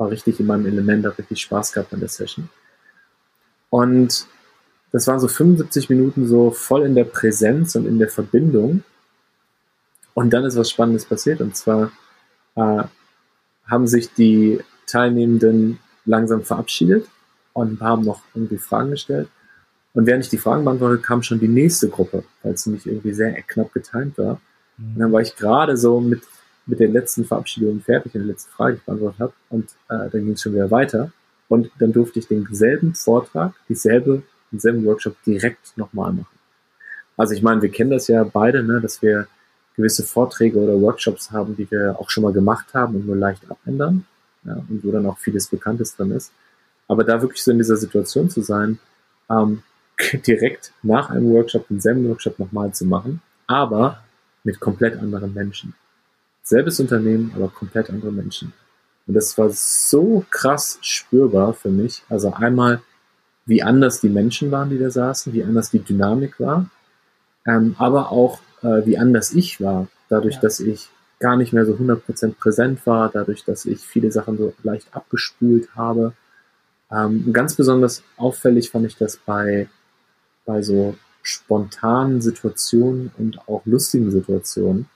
Speaker 3: war richtig in meinem Element, habe richtig Spaß gehabt an der Session. Und das waren so 75 Minuten so voll in der Präsenz und in der Verbindung. Und dann ist was Spannendes passiert. Und zwar äh, haben sich die Teilnehmenden langsam verabschiedet und haben noch irgendwie Fragen gestellt. Und während ich die Fragen beantwortet, kam schon die nächste Gruppe, weil es nämlich irgendwie sehr knapp getimt war. Und dann war ich gerade so mit mit der letzten Verabschiedung fertig und der letzten Frage, die ich beantwortet habe. Und äh, dann ging es schon wieder weiter. Und dann durfte ich denselben Vortrag, dieselbe, denselben Workshop direkt nochmal machen. Also ich meine, wir kennen das ja beide, ne, dass wir gewisse Vorträge oder Workshops haben, die wir auch schon mal gemacht haben und nur leicht abändern. Ja, und wo dann auch vieles Bekanntes drin ist. Aber da wirklich so in dieser Situation zu sein, ähm, direkt nach einem Workshop denselben Workshop nochmal zu machen, aber mit komplett anderen Menschen. Selbes Unternehmen, aber komplett andere Menschen. Und das war so krass spürbar für mich. Also einmal, wie anders die Menschen waren, die da saßen, wie anders die Dynamik war, ähm, aber auch, äh, wie anders ich war, dadurch, ja. dass ich gar nicht mehr so 100% präsent war, dadurch, dass ich viele Sachen so leicht abgespult habe. Ähm, ganz besonders auffällig fand ich das bei, bei so spontanen Situationen und auch lustigen Situationen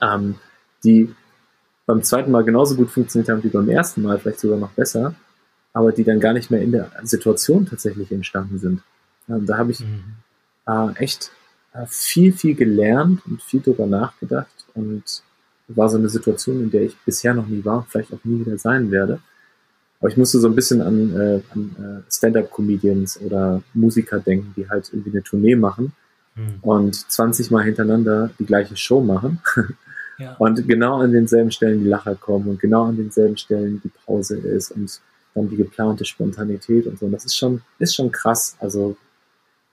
Speaker 3: ähm, die beim zweiten Mal genauso gut funktioniert haben wie beim ersten Mal, vielleicht sogar noch besser, aber die dann gar nicht mehr in der Situation tatsächlich entstanden sind. Ähm, da habe ich mhm. äh, echt äh, viel, viel gelernt und viel drüber nachgedacht und war so eine Situation, in der ich bisher noch nie war, vielleicht auch nie wieder sein werde. Aber ich musste so ein bisschen an, äh, an äh, Stand-up-Comedians oder Musiker denken, die halt irgendwie eine Tournee machen mhm. und 20 Mal hintereinander die gleiche Show machen Und genau an denselben Stellen die Lacher kommen und genau an denselben Stellen die Pause ist und dann die geplante Spontanität und so. Und das ist schon, ist schon krass. Also,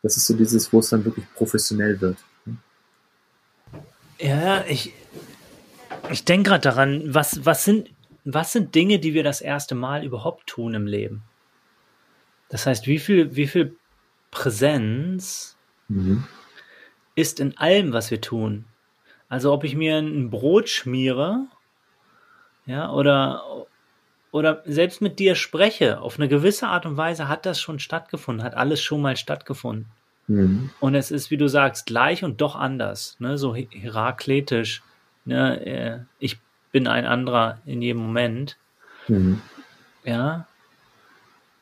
Speaker 3: das ist so dieses, wo es dann wirklich professionell wird.
Speaker 1: Ja, ich, ich denke gerade daran, was, was, sind, was sind Dinge, die wir das erste Mal überhaupt tun im Leben? Das heißt, wie viel, wie viel Präsenz mhm. ist in allem, was wir tun? Also ob ich mir ein Brot schmiere, ja, oder, oder selbst mit dir spreche, auf eine gewisse Art und Weise hat das schon stattgefunden, hat alles schon mal stattgefunden. Mhm. Und es ist, wie du sagst, gleich und doch anders, ne, so herakletisch. Ne, äh, ich bin ein anderer in jedem Moment. Mhm. Ja.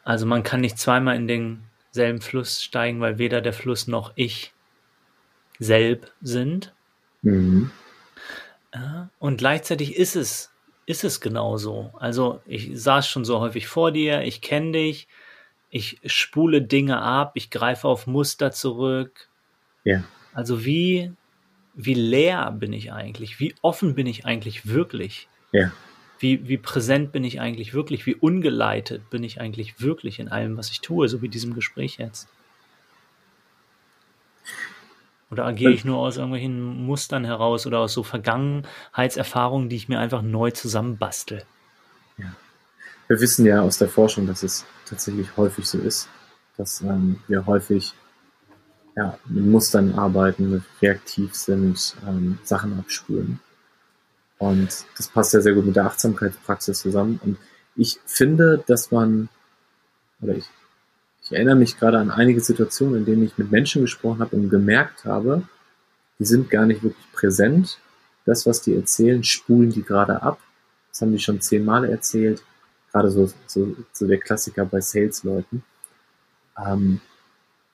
Speaker 1: Also man kann nicht zweimal in denselben Fluss steigen, weil weder der Fluss noch ich selb sind. Mhm. Ja, und gleichzeitig ist es, ist es genauso. Also ich saß schon so häufig vor dir, ich kenne dich, ich spule Dinge ab, ich greife auf Muster zurück. Ja. Also wie, wie leer bin ich eigentlich? Wie offen bin ich eigentlich wirklich? Ja. Wie, wie präsent bin ich eigentlich wirklich? Wie ungeleitet bin ich eigentlich wirklich in allem, was ich tue, so wie diesem Gespräch jetzt? Oder agiere ich nur aus irgendwelchen Mustern heraus oder aus so Vergangenheitserfahrungen, die ich mir einfach neu zusammenbastel?
Speaker 3: Ja. Wir wissen ja aus der Forschung, dass es tatsächlich häufig so ist, dass ähm, wir häufig ja, mit Mustern arbeiten, reaktiv sind, ähm, Sachen abspüren. Und das passt ja sehr gut mit der Achtsamkeitspraxis zusammen. Und ich finde, dass man, oder ich, ich erinnere mich gerade an einige Situationen, in denen ich mit Menschen gesprochen habe und gemerkt habe, die sind gar nicht wirklich präsent. Das, was die erzählen, spulen die gerade ab. Das haben die schon zehnmal erzählt. Gerade so, so, so der Klassiker bei Sales-Leuten. Ähm,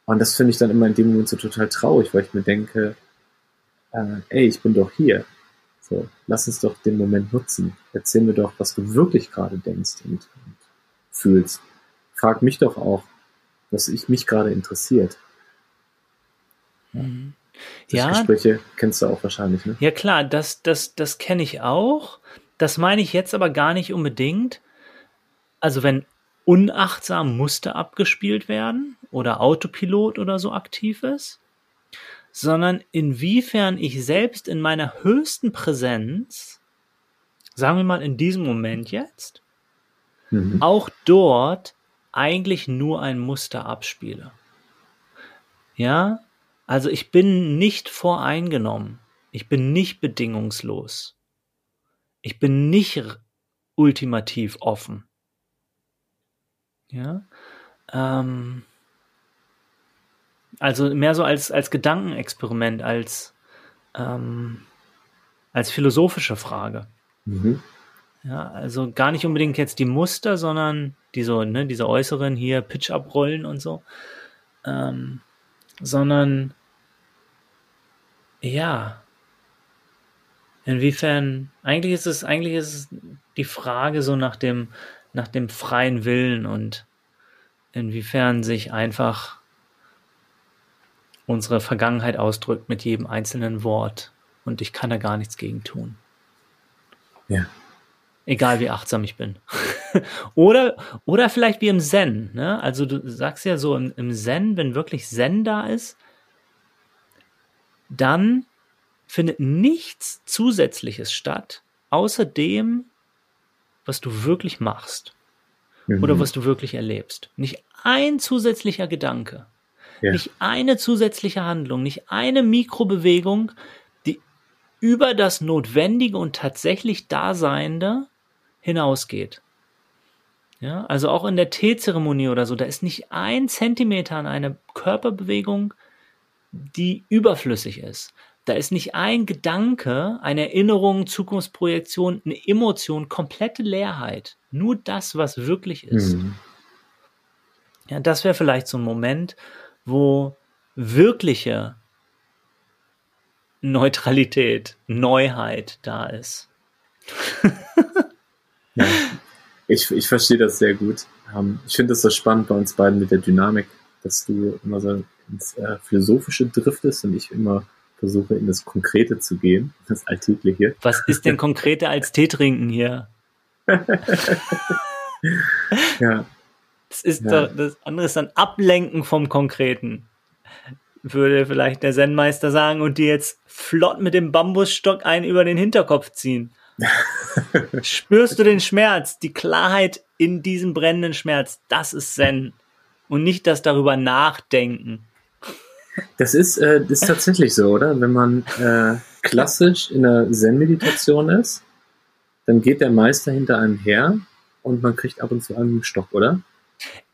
Speaker 3: und das finde ich dann immer in dem Moment so total traurig, weil ich mir denke, äh, ey, ich bin doch hier. So, lass uns doch den Moment nutzen. Erzähl mir doch, was du wirklich gerade denkst und, und fühlst. Frag mich doch auch, was ich mich gerade interessiert. Mhm. Ja. Gespräche kennst du auch wahrscheinlich, ne?
Speaker 1: Ja klar, das, das, das kenne ich auch. Das meine ich jetzt aber gar nicht unbedingt. Also wenn unachtsam Muster abgespielt werden oder Autopilot oder so aktiv ist, sondern inwiefern ich selbst in meiner höchsten Präsenz, sagen wir mal in diesem Moment jetzt, mhm. auch dort eigentlich nur ein Muster abspiele. Ja, also ich bin nicht voreingenommen. Ich bin nicht bedingungslos. Ich bin nicht ultimativ offen. Ja, ähm, also mehr so als, als Gedankenexperiment, als, ähm, als philosophische Frage. Mhm. Ja, also gar nicht unbedingt jetzt die Muster, sondern die so, ne, diese äußeren hier Pitch abrollen und so, ähm, sondern ja, inwiefern, eigentlich ist es, eigentlich ist es die Frage so nach dem, nach dem freien Willen und inwiefern sich einfach unsere Vergangenheit ausdrückt mit jedem einzelnen Wort und ich kann da gar nichts gegen tun. Ja. Egal wie achtsam ich bin. oder, oder vielleicht wie im Zen. Ne? Also du sagst ja so im, im Zen, wenn wirklich Zen da ist, dann findet nichts Zusätzliches statt, außer dem, was du wirklich machst. Mhm. Oder was du wirklich erlebst. Nicht ein zusätzlicher Gedanke. Ja. Nicht eine zusätzliche Handlung, nicht eine Mikrobewegung, die über das Notwendige und tatsächlich Daseinende hinausgeht. Ja, also auch in der Teezeremonie oder so, da ist nicht ein Zentimeter an einer Körperbewegung, die überflüssig ist. Da ist nicht ein Gedanke, eine Erinnerung, Zukunftsprojektion, eine Emotion, komplette Leerheit. Nur das, was wirklich ist. Mhm. Ja, das wäre vielleicht so ein Moment, wo wirkliche Neutralität, Neuheit da ist.
Speaker 3: ja, ich, ich verstehe das sehr gut. Ähm, ich finde es so spannend bei uns beiden mit der Dynamik, dass du immer so ins äh, Philosophische driftest und ich immer versuche, in das Konkrete zu gehen, das Alltägliche.
Speaker 1: Was ist denn konkreter als Tee trinken hier? ja. Das ist ja. doch, das andere ist dann Ablenken vom Konkreten. Würde vielleicht der Zen-Meister sagen und dir jetzt flott mit dem Bambusstock einen über den Hinterkopf ziehen. Spürst du den Schmerz, die Klarheit in diesem brennenden Schmerz? Das ist Zen. Und nicht das darüber nachdenken.
Speaker 3: Das ist, äh, ist tatsächlich so, oder? Wenn man äh, klassisch in der Zen-Meditation ist, dann geht der Meister hinter einem her und man kriegt ab und zu einen Stock, oder?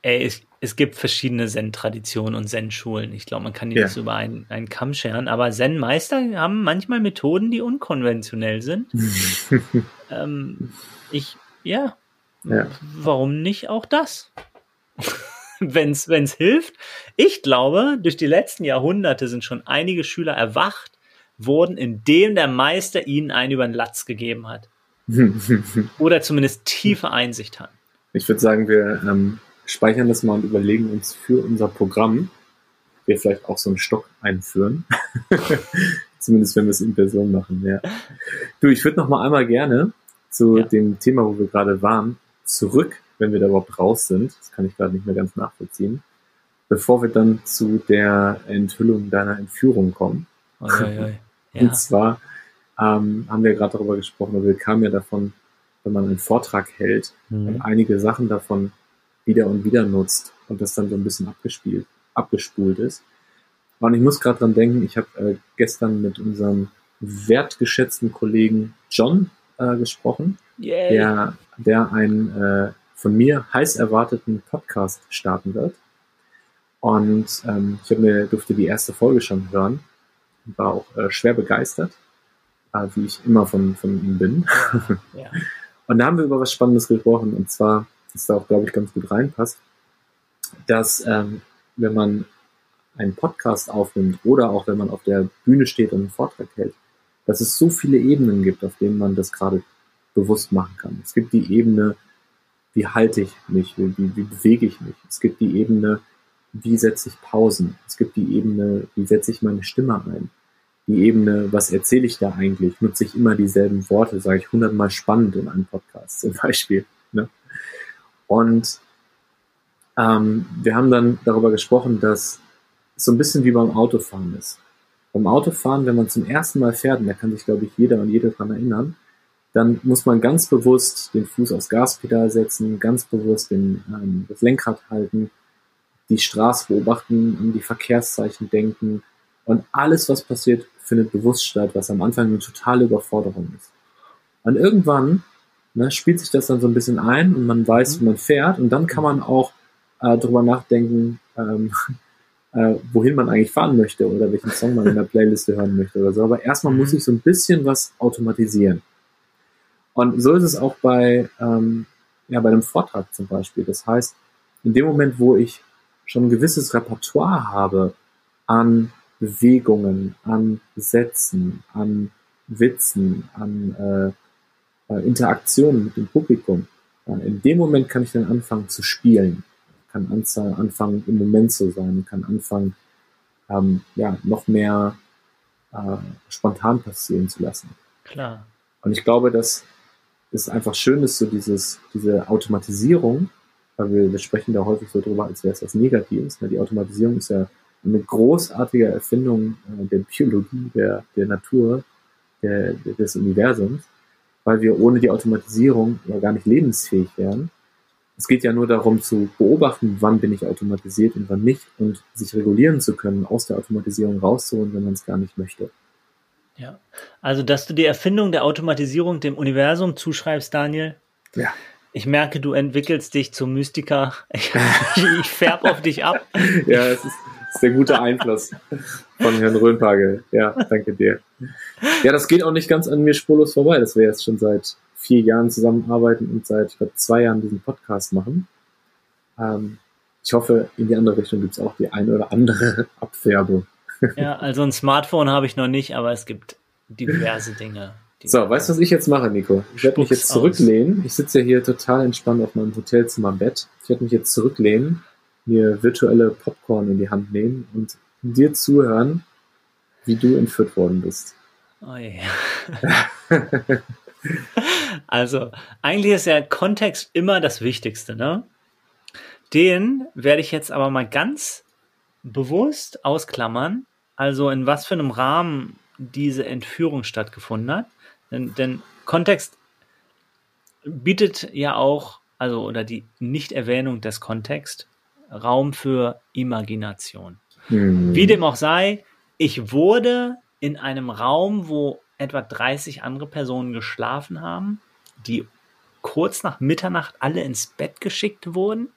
Speaker 1: Ey, es, es gibt verschiedene Zen-Traditionen und Zen-Schulen. Ich glaube, man kann die ja. nicht so über einen, einen Kamm scheren. Aber Zen-Meister haben manchmal Methoden, die unkonventionell sind. ähm, ich, ja, ja, warum nicht auch das? Wenn es hilft. Ich glaube, durch die letzten Jahrhunderte sind schon einige Schüler erwacht worden, indem der Meister ihnen einen über den Latz gegeben hat. Oder zumindest tiefe Einsicht hat.
Speaker 3: Ich würde sagen, wir ähm, speichern das mal und überlegen uns für unser Programm, wir vielleicht auch so einen Stock einführen. Zumindest wenn wir es in Person machen, ja. Du, ich würde noch mal einmal gerne zu ja. dem Thema, wo wir gerade waren, zurück, wenn wir da überhaupt raus sind. Das kann ich gerade nicht mehr ganz nachvollziehen. Bevor wir dann zu der Enthüllung deiner Entführung kommen. Oh, ja, ja. Ja. Und zwar ähm, haben wir gerade darüber gesprochen, oder wir kamen ja davon, wenn man einen Vortrag hält mhm. und einige Sachen davon wieder und wieder nutzt und das dann so ein bisschen abgespielt, abgespult ist. Und ich muss gerade dran denken, ich habe äh, gestern mit unserem wertgeschätzten Kollegen John äh, gesprochen, der, der einen äh, von mir heiß erwarteten Podcast starten wird. Und ähm, ich mir, durfte die erste Folge schon hören und war auch äh, schwer begeistert, äh, wie ich immer von, von ihm bin. Ja. und da haben wir über was Spannendes gesprochen, und zwar das da auch, glaube ich, ganz gut reinpasst, dass ähm, wenn man einen Podcast aufnimmt oder auch wenn man auf der Bühne steht und einen Vortrag hält, dass es so viele Ebenen gibt, auf denen man das gerade bewusst machen kann. Es gibt die Ebene, wie halte ich mich, wie, wie bewege ich mich. Es gibt die Ebene, wie setze ich Pausen. Es gibt die Ebene, wie setze ich meine Stimme ein. Die Ebene, was erzähle ich da eigentlich? Nutze ich immer dieselben Worte? Sage ich hundertmal spannend in einem Podcast zum Beispiel. Ne? Und ähm, wir haben dann darüber gesprochen, dass es so ein bisschen wie beim Autofahren ist. Beim Autofahren, wenn man zum ersten Mal fährt, und da kann sich, glaube ich, jeder und jede dran erinnern, dann muss man ganz bewusst den Fuß aufs Gaspedal setzen, ganz bewusst den, ähm, das Lenkrad halten, die Straße beobachten, an die Verkehrszeichen denken und alles, was passiert, findet bewusst statt, was am Anfang eine totale Überforderung ist. Und irgendwann ne, spielt sich das dann so ein bisschen ein und man weiß, mhm. wie man fährt und dann kann man auch äh, darüber nachdenken, ähm, äh, wohin man eigentlich fahren möchte oder welchen Song man in der Playliste hören möchte oder so. Aber erstmal mhm. muss ich so ein bisschen was automatisieren. Und so ist es auch bei, ähm, ja, bei einem Vortrag zum Beispiel. Das heißt, in dem Moment, wo ich schon ein gewisses Repertoire habe an Bewegungen, an Sätzen, an Witzen, an äh, äh, Interaktion mit dem Publikum, in dem Moment kann ich dann anfangen zu spielen, kann anfangen im Moment zu sein, kann anfangen, ähm, ja, noch mehr äh, spontan passieren zu lassen.
Speaker 1: Klar.
Speaker 3: Und ich glaube, dass es einfach schön ist, so dieses, diese Automatisierung, weil wir, wir sprechen da häufig so drüber, als wäre es was Negatives. Ne? Die Automatisierung ist ja eine großartige Erfindung äh, der Biologie, der, der Natur, der, des Universums weil wir ohne die Automatisierung ja gar nicht lebensfähig wären. Es geht ja nur darum zu beobachten, wann bin ich automatisiert und wann nicht und sich regulieren zu können, aus der Automatisierung rauszuholen, wenn man es gar nicht möchte.
Speaker 1: Ja, also dass du die Erfindung der Automatisierung dem Universum zuschreibst, Daniel.
Speaker 3: Ja.
Speaker 1: Ich merke, du entwickelst dich zum Mystiker. Ich, ich färb auf dich ab.
Speaker 3: Ja, es ist, ist der gute Einfluss von Herrn Röhnpagel. Ja, danke dir. Ja, das geht auch nicht ganz an mir spurlos vorbei, dass wir jetzt schon seit vier Jahren zusammenarbeiten und seit zwei Jahren diesen Podcast machen. Ähm, ich hoffe, in die andere Richtung gibt es auch die eine oder andere Abfärbung.
Speaker 1: Ja, also ein Smartphone habe ich noch nicht, aber es gibt diverse Dinge.
Speaker 3: So, weißt du, was ich jetzt mache, Nico? Ich werde mich jetzt zurücklehnen. Aus. Ich sitze ja hier total entspannt auf meinem Hotelzimmer im Bett. Ich werde mich jetzt zurücklehnen mir virtuelle Popcorn in die Hand nehmen und dir zuhören, wie du entführt worden bist.
Speaker 1: Oh yeah. also, eigentlich ist ja Kontext immer das Wichtigste, ne? Den werde ich jetzt aber mal ganz bewusst ausklammern. Also, in was für einem Rahmen diese Entführung stattgefunden hat. Denn, denn Kontext bietet ja auch, also, oder die Nichterwähnung des Kontext Raum für Imagination. Mhm. Wie dem auch sei, ich wurde in einem Raum, wo etwa 30 andere Personen geschlafen haben, die kurz nach Mitternacht alle ins Bett geschickt wurden.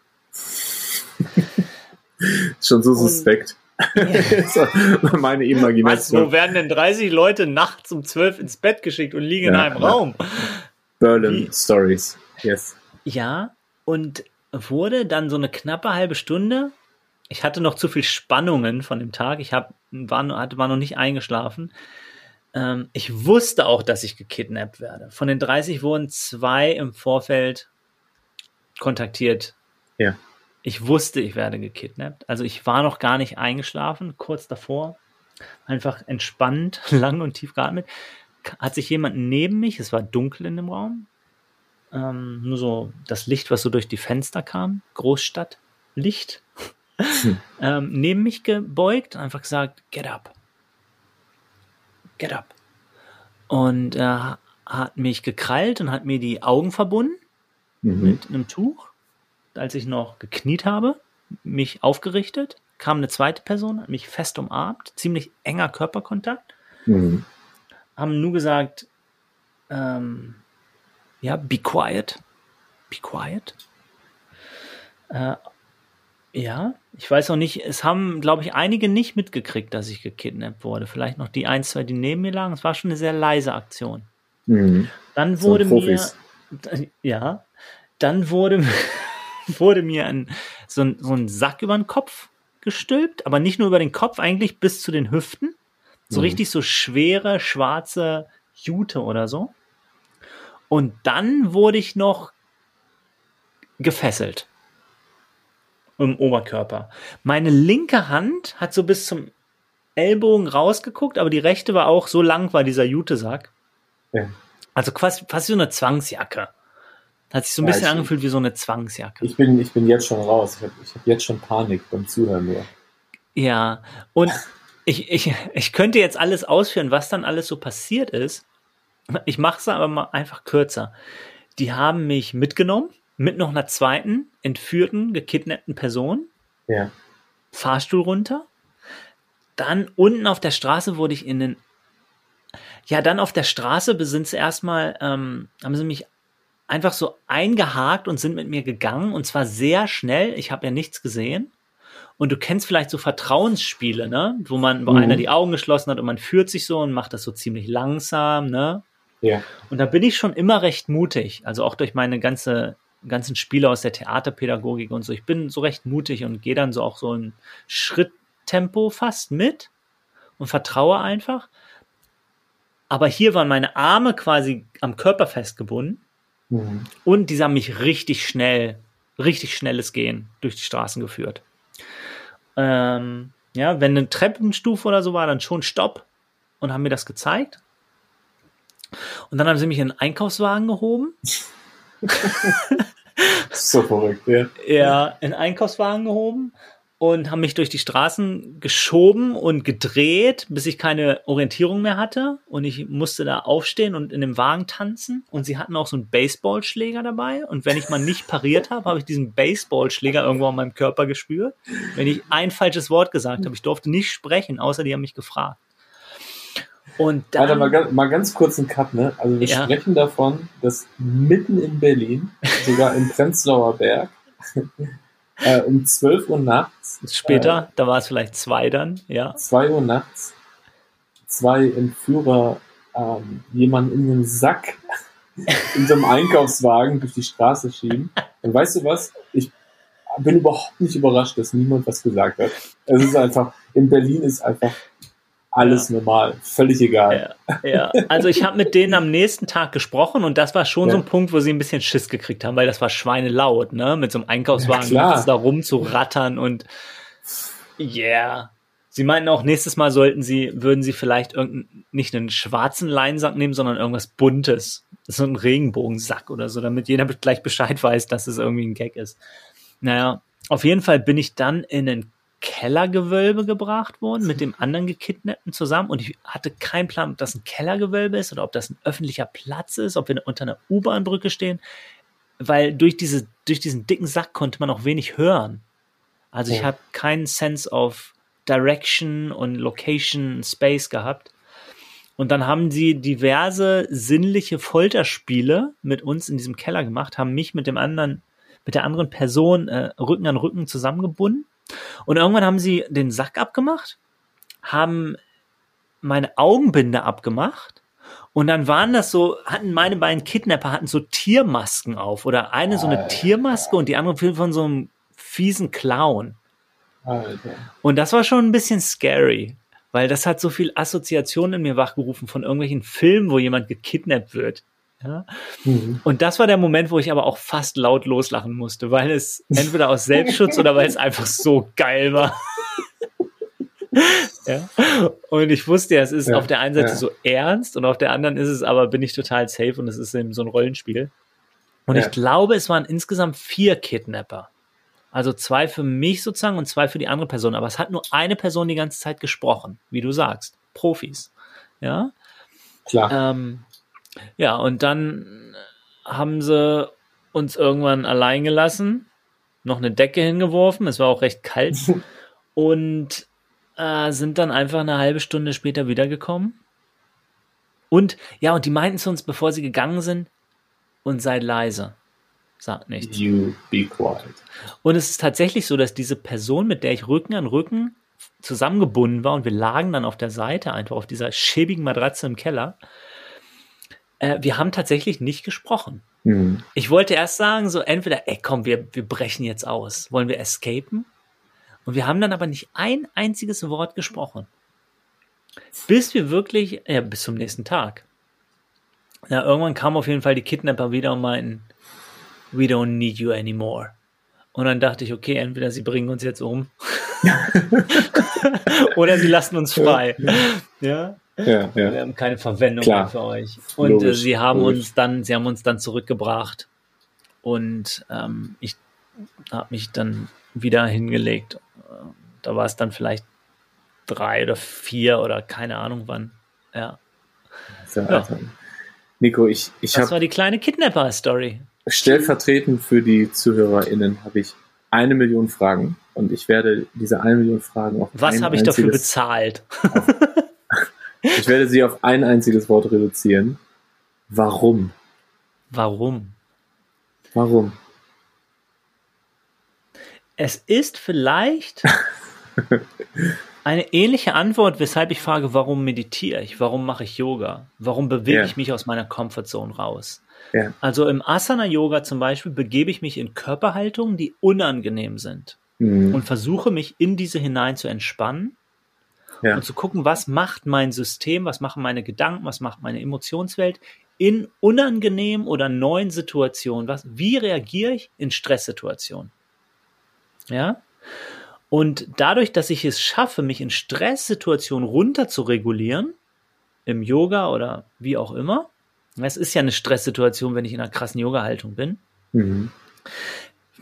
Speaker 3: Schon so suspekt. Ja.
Speaker 1: meine Imagination. Was, wo werden denn 30 Leute nachts um 12 ins Bett geschickt und liegen ja, in einem ja. Raum?
Speaker 3: Berlin Wie? Stories, yes.
Speaker 1: Ja, und wurde dann so eine knappe halbe Stunde. Ich hatte noch zu viel Spannungen von dem Tag. Ich hab, war, hatte, war noch nicht eingeschlafen. Ähm, ich wusste auch, dass ich gekidnappt werde. Von den 30 wurden zwei im Vorfeld kontaktiert.
Speaker 3: Ja.
Speaker 1: Ich wusste, ich werde gekidnappt. Also ich war noch gar nicht eingeschlafen, kurz davor. Einfach entspannt, lang und tief geatmet. Hat sich jemand neben mich, es war dunkel in dem Raum, ähm, nur so das Licht, was so durch die Fenster kam, Großstadtlicht, hm. ähm, neben mich gebeugt, einfach gesagt, get up. Get up. Und er hat mich gekrallt und hat mir die Augen verbunden mhm. mit einem Tuch als ich noch gekniet habe, mich aufgerichtet, kam eine zweite Person, hat mich fest umarmt, ziemlich enger Körperkontakt. Mhm. Haben nur gesagt, ähm, ja, be quiet, be quiet. Äh, ja, ich weiß auch nicht, es haben, glaube ich, einige nicht mitgekriegt, dass ich gekidnappt wurde. Vielleicht noch die ein, zwei, die neben mir lagen. Es war schon eine sehr leise Aktion. Mhm. Dann wurde so mir, ja, dann wurde, wurde mir ein, so, ein, so ein Sack über den Kopf gestülpt, aber nicht nur über den Kopf, eigentlich bis zu den Hüften. So mhm. richtig so schwere, schwarze Jute oder so. Und dann wurde ich noch gefesselt im Oberkörper. Meine linke Hand hat so bis zum Ellbogen rausgeguckt, aber die rechte war auch so lang, war dieser Jutesack. Ja. Also quasi fast so eine Zwangsjacke. Hat sich so ein ja, bisschen ich, angefühlt wie so eine Zwangsjacke.
Speaker 3: Ich bin, ich bin jetzt schon raus. Ich habe hab jetzt schon Panik beim Zuhören nur.
Speaker 1: Ja, und ich, ich, ich könnte jetzt alles ausführen, was dann alles so passiert ist. Ich mache es aber mal einfach kürzer. Die haben mich mitgenommen mit noch einer zweiten entführten, gekidnappten Person.
Speaker 3: Ja.
Speaker 1: Fahrstuhl runter. Dann unten auf der Straße wurde ich in den ja, dann auf der Straße sind sie erstmal, ähm, haben sie mich einfach so eingehakt und sind mit mir gegangen und zwar sehr schnell. Ich habe ja nichts gesehen. Und du kennst vielleicht so Vertrauensspiele, ne? Wo man, wo mhm. einer die Augen geschlossen hat und man führt sich so und macht das so ziemlich langsam, ne?
Speaker 3: Ja.
Speaker 1: Und da bin ich schon immer recht mutig. Also auch durch meine ganze, ganzen Spiele aus der Theaterpädagogik und so. Ich bin so recht mutig und gehe dann so auch so ein Schritttempo fast mit und vertraue einfach. Aber hier waren meine Arme quasi am Körper festgebunden Mhm. Und die haben mich richtig schnell, richtig schnelles Gehen durch die Straßen geführt. Ähm, ja, wenn eine Treppenstufe oder so war, dann schon Stopp und haben mir das gezeigt. Und dann haben sie mich in einen Einkaufswagen gehoben.
Speaker 3: so verrückt, ja.
Speaker 1: Ja, in einen Einkaufswagen gehoben und haben mich durch die Straßen geschoben und gedreht, bis ich keine Orientierung mehr hatte. Und ich musste da aufstehen und in dem Wagen tanzen. Und sie hatten auch so einen Baseballschläger dabei. Und wenn ich mal nicht pariert habe, habe ich diesen Baseballschläger irgendwo an meinem Körper gespürt. Wenn ich ein falsches Wort gesagt habe, ich durfte nicht sprechen, außer die haben mich gefragt. Und dann,
Speaker 3: Alter, mal, ganz, mal ganz kurz einen Cut, ne? Also wir ja. sprechen davon, dass mitten in Berlin, sogar im Prenzlauer Berg, äh, um 12 Uhr nachts.
Speaker 1: Später, äh, da war es vielleicht zwei dann, ja.
Speaker 3: 2 Uhr nachts, zwei Entführer ähm, jemanden in einem Sack in so einem Einkaufswagen durch die Straße schieben. Und weißt du was? Ich bin überhaupt nicht überrascht, dass niemand was gesagt hat. Es ist einfach, in Berlin ist einfach alles ja. normal, völlig egal.
Speaker 1: Ja, ja. also ich habe mit denen am nächsten Tag gesprochen und das war schon ja. so ein Punkt, wo sie ein bisschen Schiss gekriegt haben, weil das war schweinelaut, ne? Mit so einem Einkaufswagen ja, da rumzurattern und yeah. Sie meinten auch, nächstes Mal sollten sie, würden sie vielleicht irgendeinen, nicht einen schwarzen Leinsack nehmen, sondern irgendwas Buntes. So ein Regenbogensack oder so, damit jeder gleich Bescheid weiß, dass es irgendwie ein Gag ist. Naja, auf jeden Fall bin ich dann in einen Kellergewölbe gebracht worden mit dem anderen Gekidnappten zusammen und ich hatte keinen Plan, ob das ein Kellergewölbe ist oder ob das ein öffentlicher Platz ist, ob wir unter einer U-Bahn-Brücke stehen, weil durch diese durch diesen dicken Sack konnte man auch wenig hören. Also ich habe keinen Sense of Direction und Location, Space gehabt. Und dann haben sie diverse sinnliche Folterspiele mit uns in diesem Keller gemacht, haben mich mit dem anderen mit der anderen Person äh, Rücken an Rücken zusammengebunden. Und irgendwann haben sie den Sack abgemacht, haben meine Augenbinde abgemacht und dann waren das so, hatten meine beiden Kidnapper hatten so Tiermasken auf oder eine so eine Tiermaske und die andere von so einem fiesen Clown. Alter. Und das war schon ein bisschen scary, weil das hat so viel Assoziationen in mir wachgerufen von irgendwelchen Filmen, wo jemand gekidnappt wird. Ja? Mhm. Und das war der Moment, wo ich aber auch fast laut loslachen musste, weil es entweder aus Selbstschutz oder weil es einfach so geil war. ja? Und ich wusste ja, es ist ja, auf der einen Seite ja. so ernst und auf der anderen ist es aber, bin ich total safe und es ist eben so ein Rollenspiel. Und ich glaube, es waren insgesamt vier Kidnapper. Also zwei für mich sozusagen und zwei für die andere Person. Aber es hat nur eine Person die ganze Zeit gesprochen, wie du sagst. Profis. Ja.
Speaker 3: Klar.
Speaker 1: Ähm, ja, und dann haben sie uns irgendwann allein gelassen, noch eine Decke hingeworfen. Es war auch recht kalt. und äh, sind dann einfach eine halbe Stunde später wiedergekommen. Und ja, und die meinten zu uns, bevor sie gegangen sind, und seid leise. Sagt nichts.
Speaker 3: You be quiet.
Speaker 1: Und es ist tatsächlich so, dass diese Person, mit der ich Rücken an Rücken zusammengebunden war und wir lagen dann auf der Seite einfach auf dieser schäbigen Matratze im Keller, äh, wir haben tatsächlich nicht gesprochen. Mhm. Ich wollte erst sagen, so entweder, ey komm, wir, wir brechen jetzt aus. Wollen wir escapen? Und wir haben dann aber nicht ein einziges Wort gesprochen. Bis wir wirklich, ja, bis zum nächsten Tag. Ja, irgendwann kamen auf jeden Fall die Kidnapper wieder und meinten, we don't need you anymore. Und dann dachte ich, okay, entweder sie bringen uns jetzt um oder sie lassen uns frei. Ja.
Speaker 3: Ja, ja.
Speaker 1: Wir haben keine Verwendung Klar. mehr für euch. Und äh, sie haben logisch. uns dann, sie haben uns dann zurückgebracht. Und ähm, ich habe mich dann wieder hingelegt. Da war es dann vielleicht drei oder vier oder keine Ahnung wann. Ja.
Speaker 3: Ja. Nico, ich, ich habe.
Speaker 1: Das war die kleine Kidnapper-Story.
Speaker 3: Stellvertretend für die ZuhörerInnen habe ich eine Million Fragen und ich werde diese eine Million Fragen auf
Speaker 1: Was habe ich dafür bezahlt?
Speaker 3: Auf, ich werde sie auf ein einziges Wort reduzieren. Warum?
Speaker 1: Warum?
Speaker 3: Warum?
Speaker 1: Es ist vielleicht eine ähnliche Antwort, weshalb ich frage, warum meditiere ich? Warum mache ich Yoga? Warum bewege yeah. ich mich aus meiner Comfortzone raus? Yeah. Also im Asana-Yoga zum Beispiel begebe ich mich in Körperhaltungen, die unangenehm sind mhm. und versuche mich in diese hinein zu entspannen ja. und zu gucken, was macht mein System, was machen meine Gedanken, was macht meine Emotionswelt in unangenehmen oder neuen Situationen. Was, wie reagiere ich in Stresssituationen? Ja. Und dadurch, dass ich es schaffe, mich in Stresssituationen runter zu regulieren, im Yoga oder wie auch immer, es ist ja eine Stresssituation, wenn ich in einer krassen Yoga-Haltung bin. Mhm.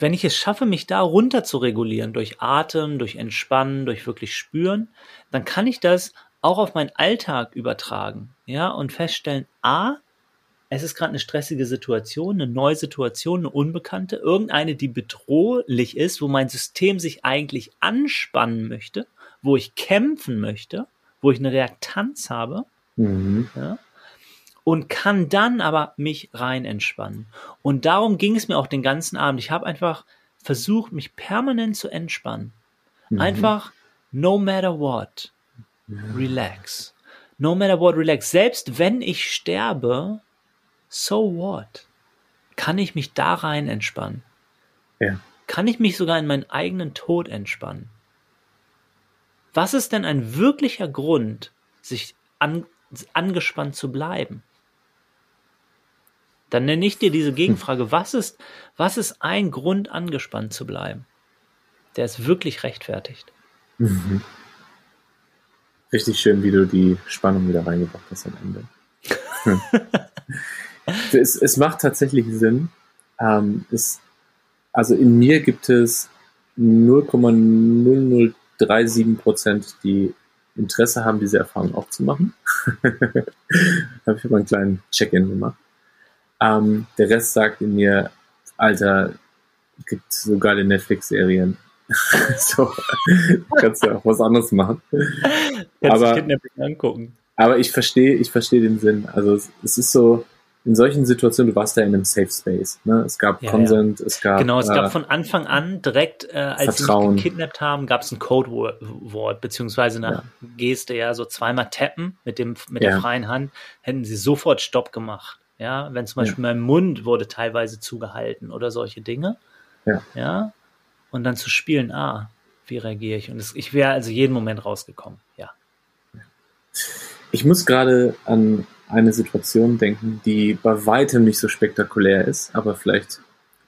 Speaker 1: Wenn ich es schaffe, mich da runter zu regulieren, durch Atem, durch Entspannen, durch wirklich Spüren, dann kann ich das auch auf meinen Alltag übertragen, ja, und feststellen, A, es ist gerade eine stressige Situation, eine neue Situation, eine unbekannte, irgendeine, die bedrohlich ist, wo mein System sich eigentlich anspannen möchte, wo ich kämpfen möchte, wo ich eine Reaktanz habe. Mhm. Ja, und kann dann aber mich rein entspannen. Und darum ging es mir auch den ganzen Abend. Ich habe einfach versucht, mich permanent zu entspannen. Mhm. Einfach no matter what, relax. No matter what, relax. Selbst wenn ich sterbe, so what? Kann ich mich da rein entspannen?
Speaker 3: Ja.
Speaker 1: Kann ich mich sogar in meinen eigenen Tod entspannen? Was ist denn ein wirklicher Grund, sich an, angespannt zu bleiben? Dann nenne ich dir diese Gegenfrage, was ist, was ist ein Grund, angespannt zu bleiben? Der ist wirklich rechtfertigt. Mhm.
Speaker 3: Richtig schön, wie du die Spannung wieder reingebracht hast am Ende. es, es macht tatsächlich Sinn. Ähm, es, also in mir gibt es 0,0037 Prozent, die Interesse haben, diese Erfahrung auch zu machen. habe ich aber einen kleinen Check-in gemacht. Ähm, der Rest sagt in mir, Alter, gibt so geile Netflix-Serien. so, kannst du auch was anderes machen.
Speaker 1: Kannst aber, angucken.
Speaker 3: aber ich verstehe, ich verstehe den Sinn. Also es, es ist so, in solchen Situationen, du warst da in einem Safe Space. Ne? Es gab ja, Consent, ja. es gab.
Speaker 1: Genau, es äh, gab von Anfang an direkt, äh, als Vertrauen. sie mich gekidnappt haben, gab es ein Codewort, beziehungsweise eine ja. Geste, ja, so zweimal tappen mit dem mit der freien Hand, hätten sie sofort Stopp gemacht. Ja, wenn zum Beispiel mein Mund wurde teilweise zugehalten oder solche Dinge. Ja. Ja. Und dann zu spielen, ah, wie reagiere ich? Und das, ich wäre also jeden Moment rausgekommen, ja.
Speaker 3: Ich muss gerade an eine Situation denken, die bei weitem nicht so spektakulär ist, aber vielleicht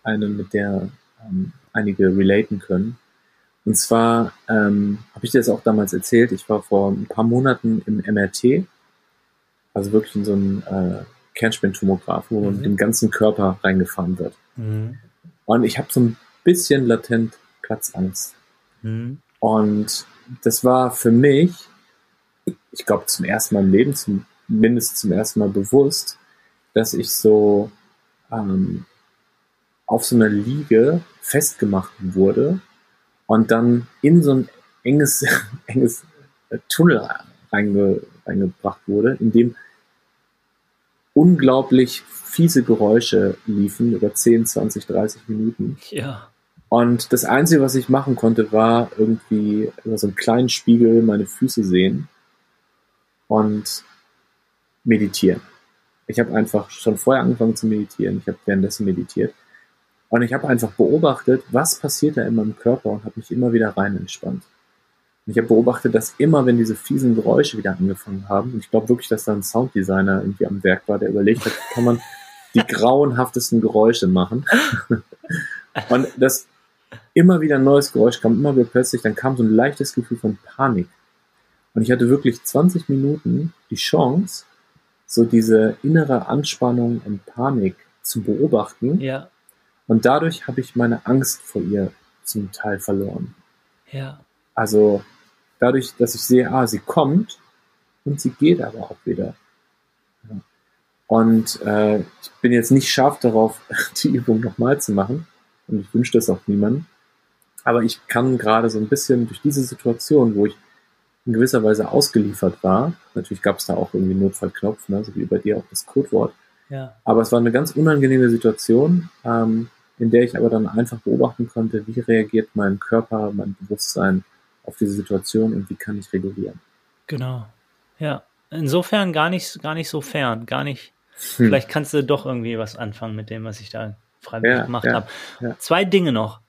Speaker 3: eine, mit der ähm, einige relaten können. Und zwar ähm, habe ich dir das auch damals erzählt, ich war vor ein paar Monaten im MRT, also wirklich in so einem äh, Kernspintomograph, wo man mhm. dem ganzen Körper reingefahren wird. Mhm. Und ich habe so ein bisschen latent Platzangst. Mhm. Und das war für mich, ich glaube, zum ersten Mal im Leben, zumindest zum ersten Mal bewusst, dass ich so ähm, auf so einer Liege festgemacht wurde und dann in so ein enges, enges Tunnel reinge, reingebracht wurde, in dem unglaublich fiese Geräusche liefen über 10, 20, 30 Minuten.
Speaker 1: Ja.
Speaker 3: Und das Einzige, was ich machen konnte, war irgendwie über so einen kleinen Spiegel meine Füße sehen und meditieren. Ich habe einfach schon vorher angefangen zu meditieren. Ich habe währenddessen meditiert. Und ich habe einfach beobachtet, was passiert da in meinem Körper und habe mich immer wieder rein entspannt. Und ich habe beobachtet, dass immer, wenn diese fiesen Geräusche wieder angefangen haben, und ich glaube wirklich, dass da ein Sounddesigner irgendwie am Werk war, der überlegt hat, kann man die grauenhaftesten Geräusche machen. und das immer wieder ein neues Geräusch kam, immer wieder plötzlich, dann kam so ein leichtes Gefühl von Panik. Und ich hatte wirklich 20 Minuten die Chance, so diese innere Anspannung und Panik zu beobachten.
Speaker 1: Ja.
Speaker 3: Und dadurch habe ich meine Angst vor ihr zum Teil verloren.
Speaker 1: Ja.
Speaker 3: Also dadurch, dass ich sehe, ah, sie kommt und sie geht aber auch wieder. Ja. Und äh, ich bin jetzt nicht scharf darauf, die Übung nochmal zu machen. Und ich wünsche das auch niemandem. Aber ich kann gerade so ein bisschen durch diese Situation, wo ich in gewisser Weise ausgeliefert war, natürlich gab es da auch irgendwie einen Notfallknopf, ne, so wie bei dir auch das Codewort.
Speaker 1: Ja.
Speaker 3: Aber es war eine ganz unangenehme Situation, ähm, in der ich aber dann einfach beobachten konnte, wie reagiert mein Körper, mein Bewusstsein auf diese Situation und wie kann ich regulieren.
Speaker 1: Genau. Ja. Insofern gar nicht, gar nicht so fern, gar nicht. Hm. Vielleicht kannst du doch irgendwie was anfangen mit dem, was ich da freiwillig ja, gemacht ja, habe. Ja. Zwei Dinge noch.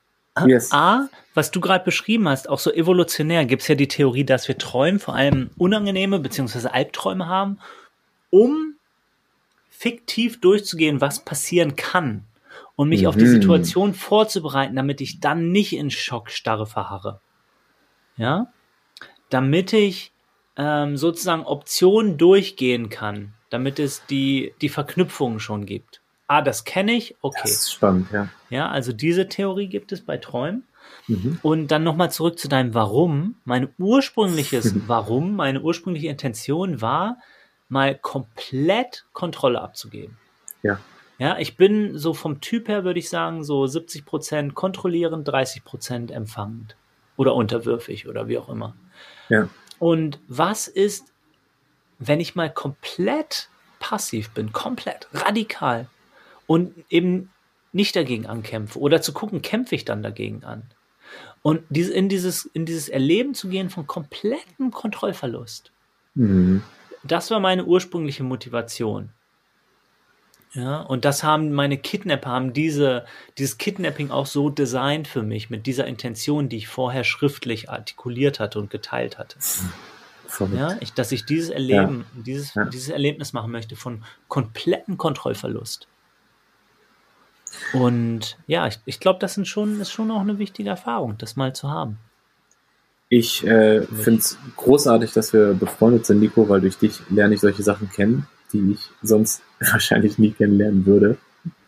Speaker 1: Yes. A, was du gerade beschrieben hast, auch so evolutionär, gibt es ja die Theorie, dass wir träumen, vor allem unangenehme bzw. Albträume haben, um fiktiv durchzugehen, was passieren kann und mich mhm. auf die mhm. Situation vorzubereiten, damit ich dann nicht in Schockstarre verharre. Ja? Damit ich ähm, sozusagen Optionen durchgehen kann, damit es die, die Verknüpfungen schon gibt ah, das kenne ich, okay. Das
Speaker 3: ist spannend, ja.
Speaker 1: Ja, also diese Theorie gibt es bei Träumen. Mhm. Und dann nochmal zurück zu deinem Warum. Mein ursprüngliches Warum, meine ursprüngliche Intention war, mal komplett Kontrolle abzugeben.
Speaker 3: Ja.
Speaker 1: Ja, ich bin so vom Typ her, würde ich sagen, so 70 Prozent kontrollierend, 30 Prozent empfangend. Oder unterwürfig oder wie auch immer.
Speaker 3: Ja.
Speaker 1: Und was ist, wenn ich mal komplett passiv bin, komplett, radikal, und eben nicht dagegen ankämpfe oder zu gucken, kämpfe ich dann dagegen an. Und in, dieses, in dieses Erleben zu gehen von komplettem Kontrollverlust. Mhm. Das war meine ursprüngliche Motivation. Ja, und das haben meine Kidnapper, haben diese, dieses Kidnapping auch so designt für mich, mit dieser Intention, die ich vorher schriftlich artikuliert hatte und geteilt hatte. Verrückt. Ja, ich, dass ich dieses Erleben, ja. Dieses, ja. dieses Erlebnis machen möchte von kompletten Kontrollverlust. Und ja, ich, ich glaube, das sind schon, ist schon auch eine wichtige Erfahrung, das mal zu haben.
Speaker 3: Ich äh, finde es großartig, dass wir befreundet sind, Nico, weil durch dich lerne ich solche Sachen kennen, die ich sonst wahrscheinlich nie kennenlernen würde.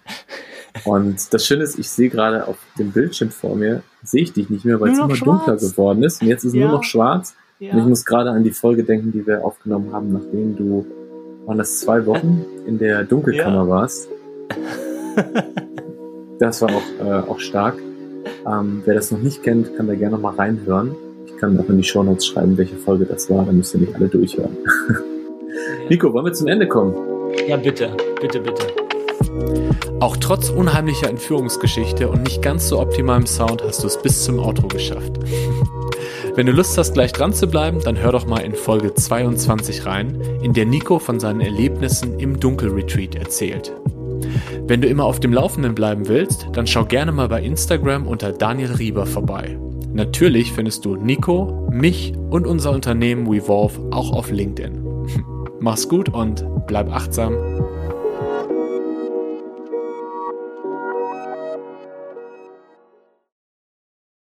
Speaker 3: Und das Schöne ist, ich sehe gerade auf dem Bildschirm vor mir, sehe ich dich nicht mehr, weil es immer schwarz. dunkler geworden ist. Und jetzt ist ja. nur noch schwarz. Ja. Und ich muss gerade an die Folge denken, die wir aufgenommen haben, nachdem du, waren das zwei Wochen, in der Dunkelkammer ja. warst. Das war auch, äh, auch stark. Ähm, wer das noch nicht kennt, kann da gerne noch mal reinhören. Ich kann auch in die Shownotes schreiben, welche Folge das war, dann müsst ihr nicht alle durchhören. Nico, wollen wir zum Ende kommen?
Speaker 1: Ja, bitte, bitte, bitte.
Speaker 3: Auch trotz unheimlicher Entführungsgeschichte und nicht ganz so optimalem Sound hast du es bis zum Outro geschafft. Wenn du Lust hast, gleich dran zu bleiben, dann hör doch mal in Folge 22 rein, in der Nico von seinen Erlebnissen im Dunkelretreat erzählt. Wenn du immer auf dem Laufenden bleiben willst, dann schau gerne mal bei Instagram unter Daniel Rieber vorbei. Natürlich findest du Nico, mich und unser Unternehmen WeVolve auch auf LinkedIn. Mach's gut und bleib achtsam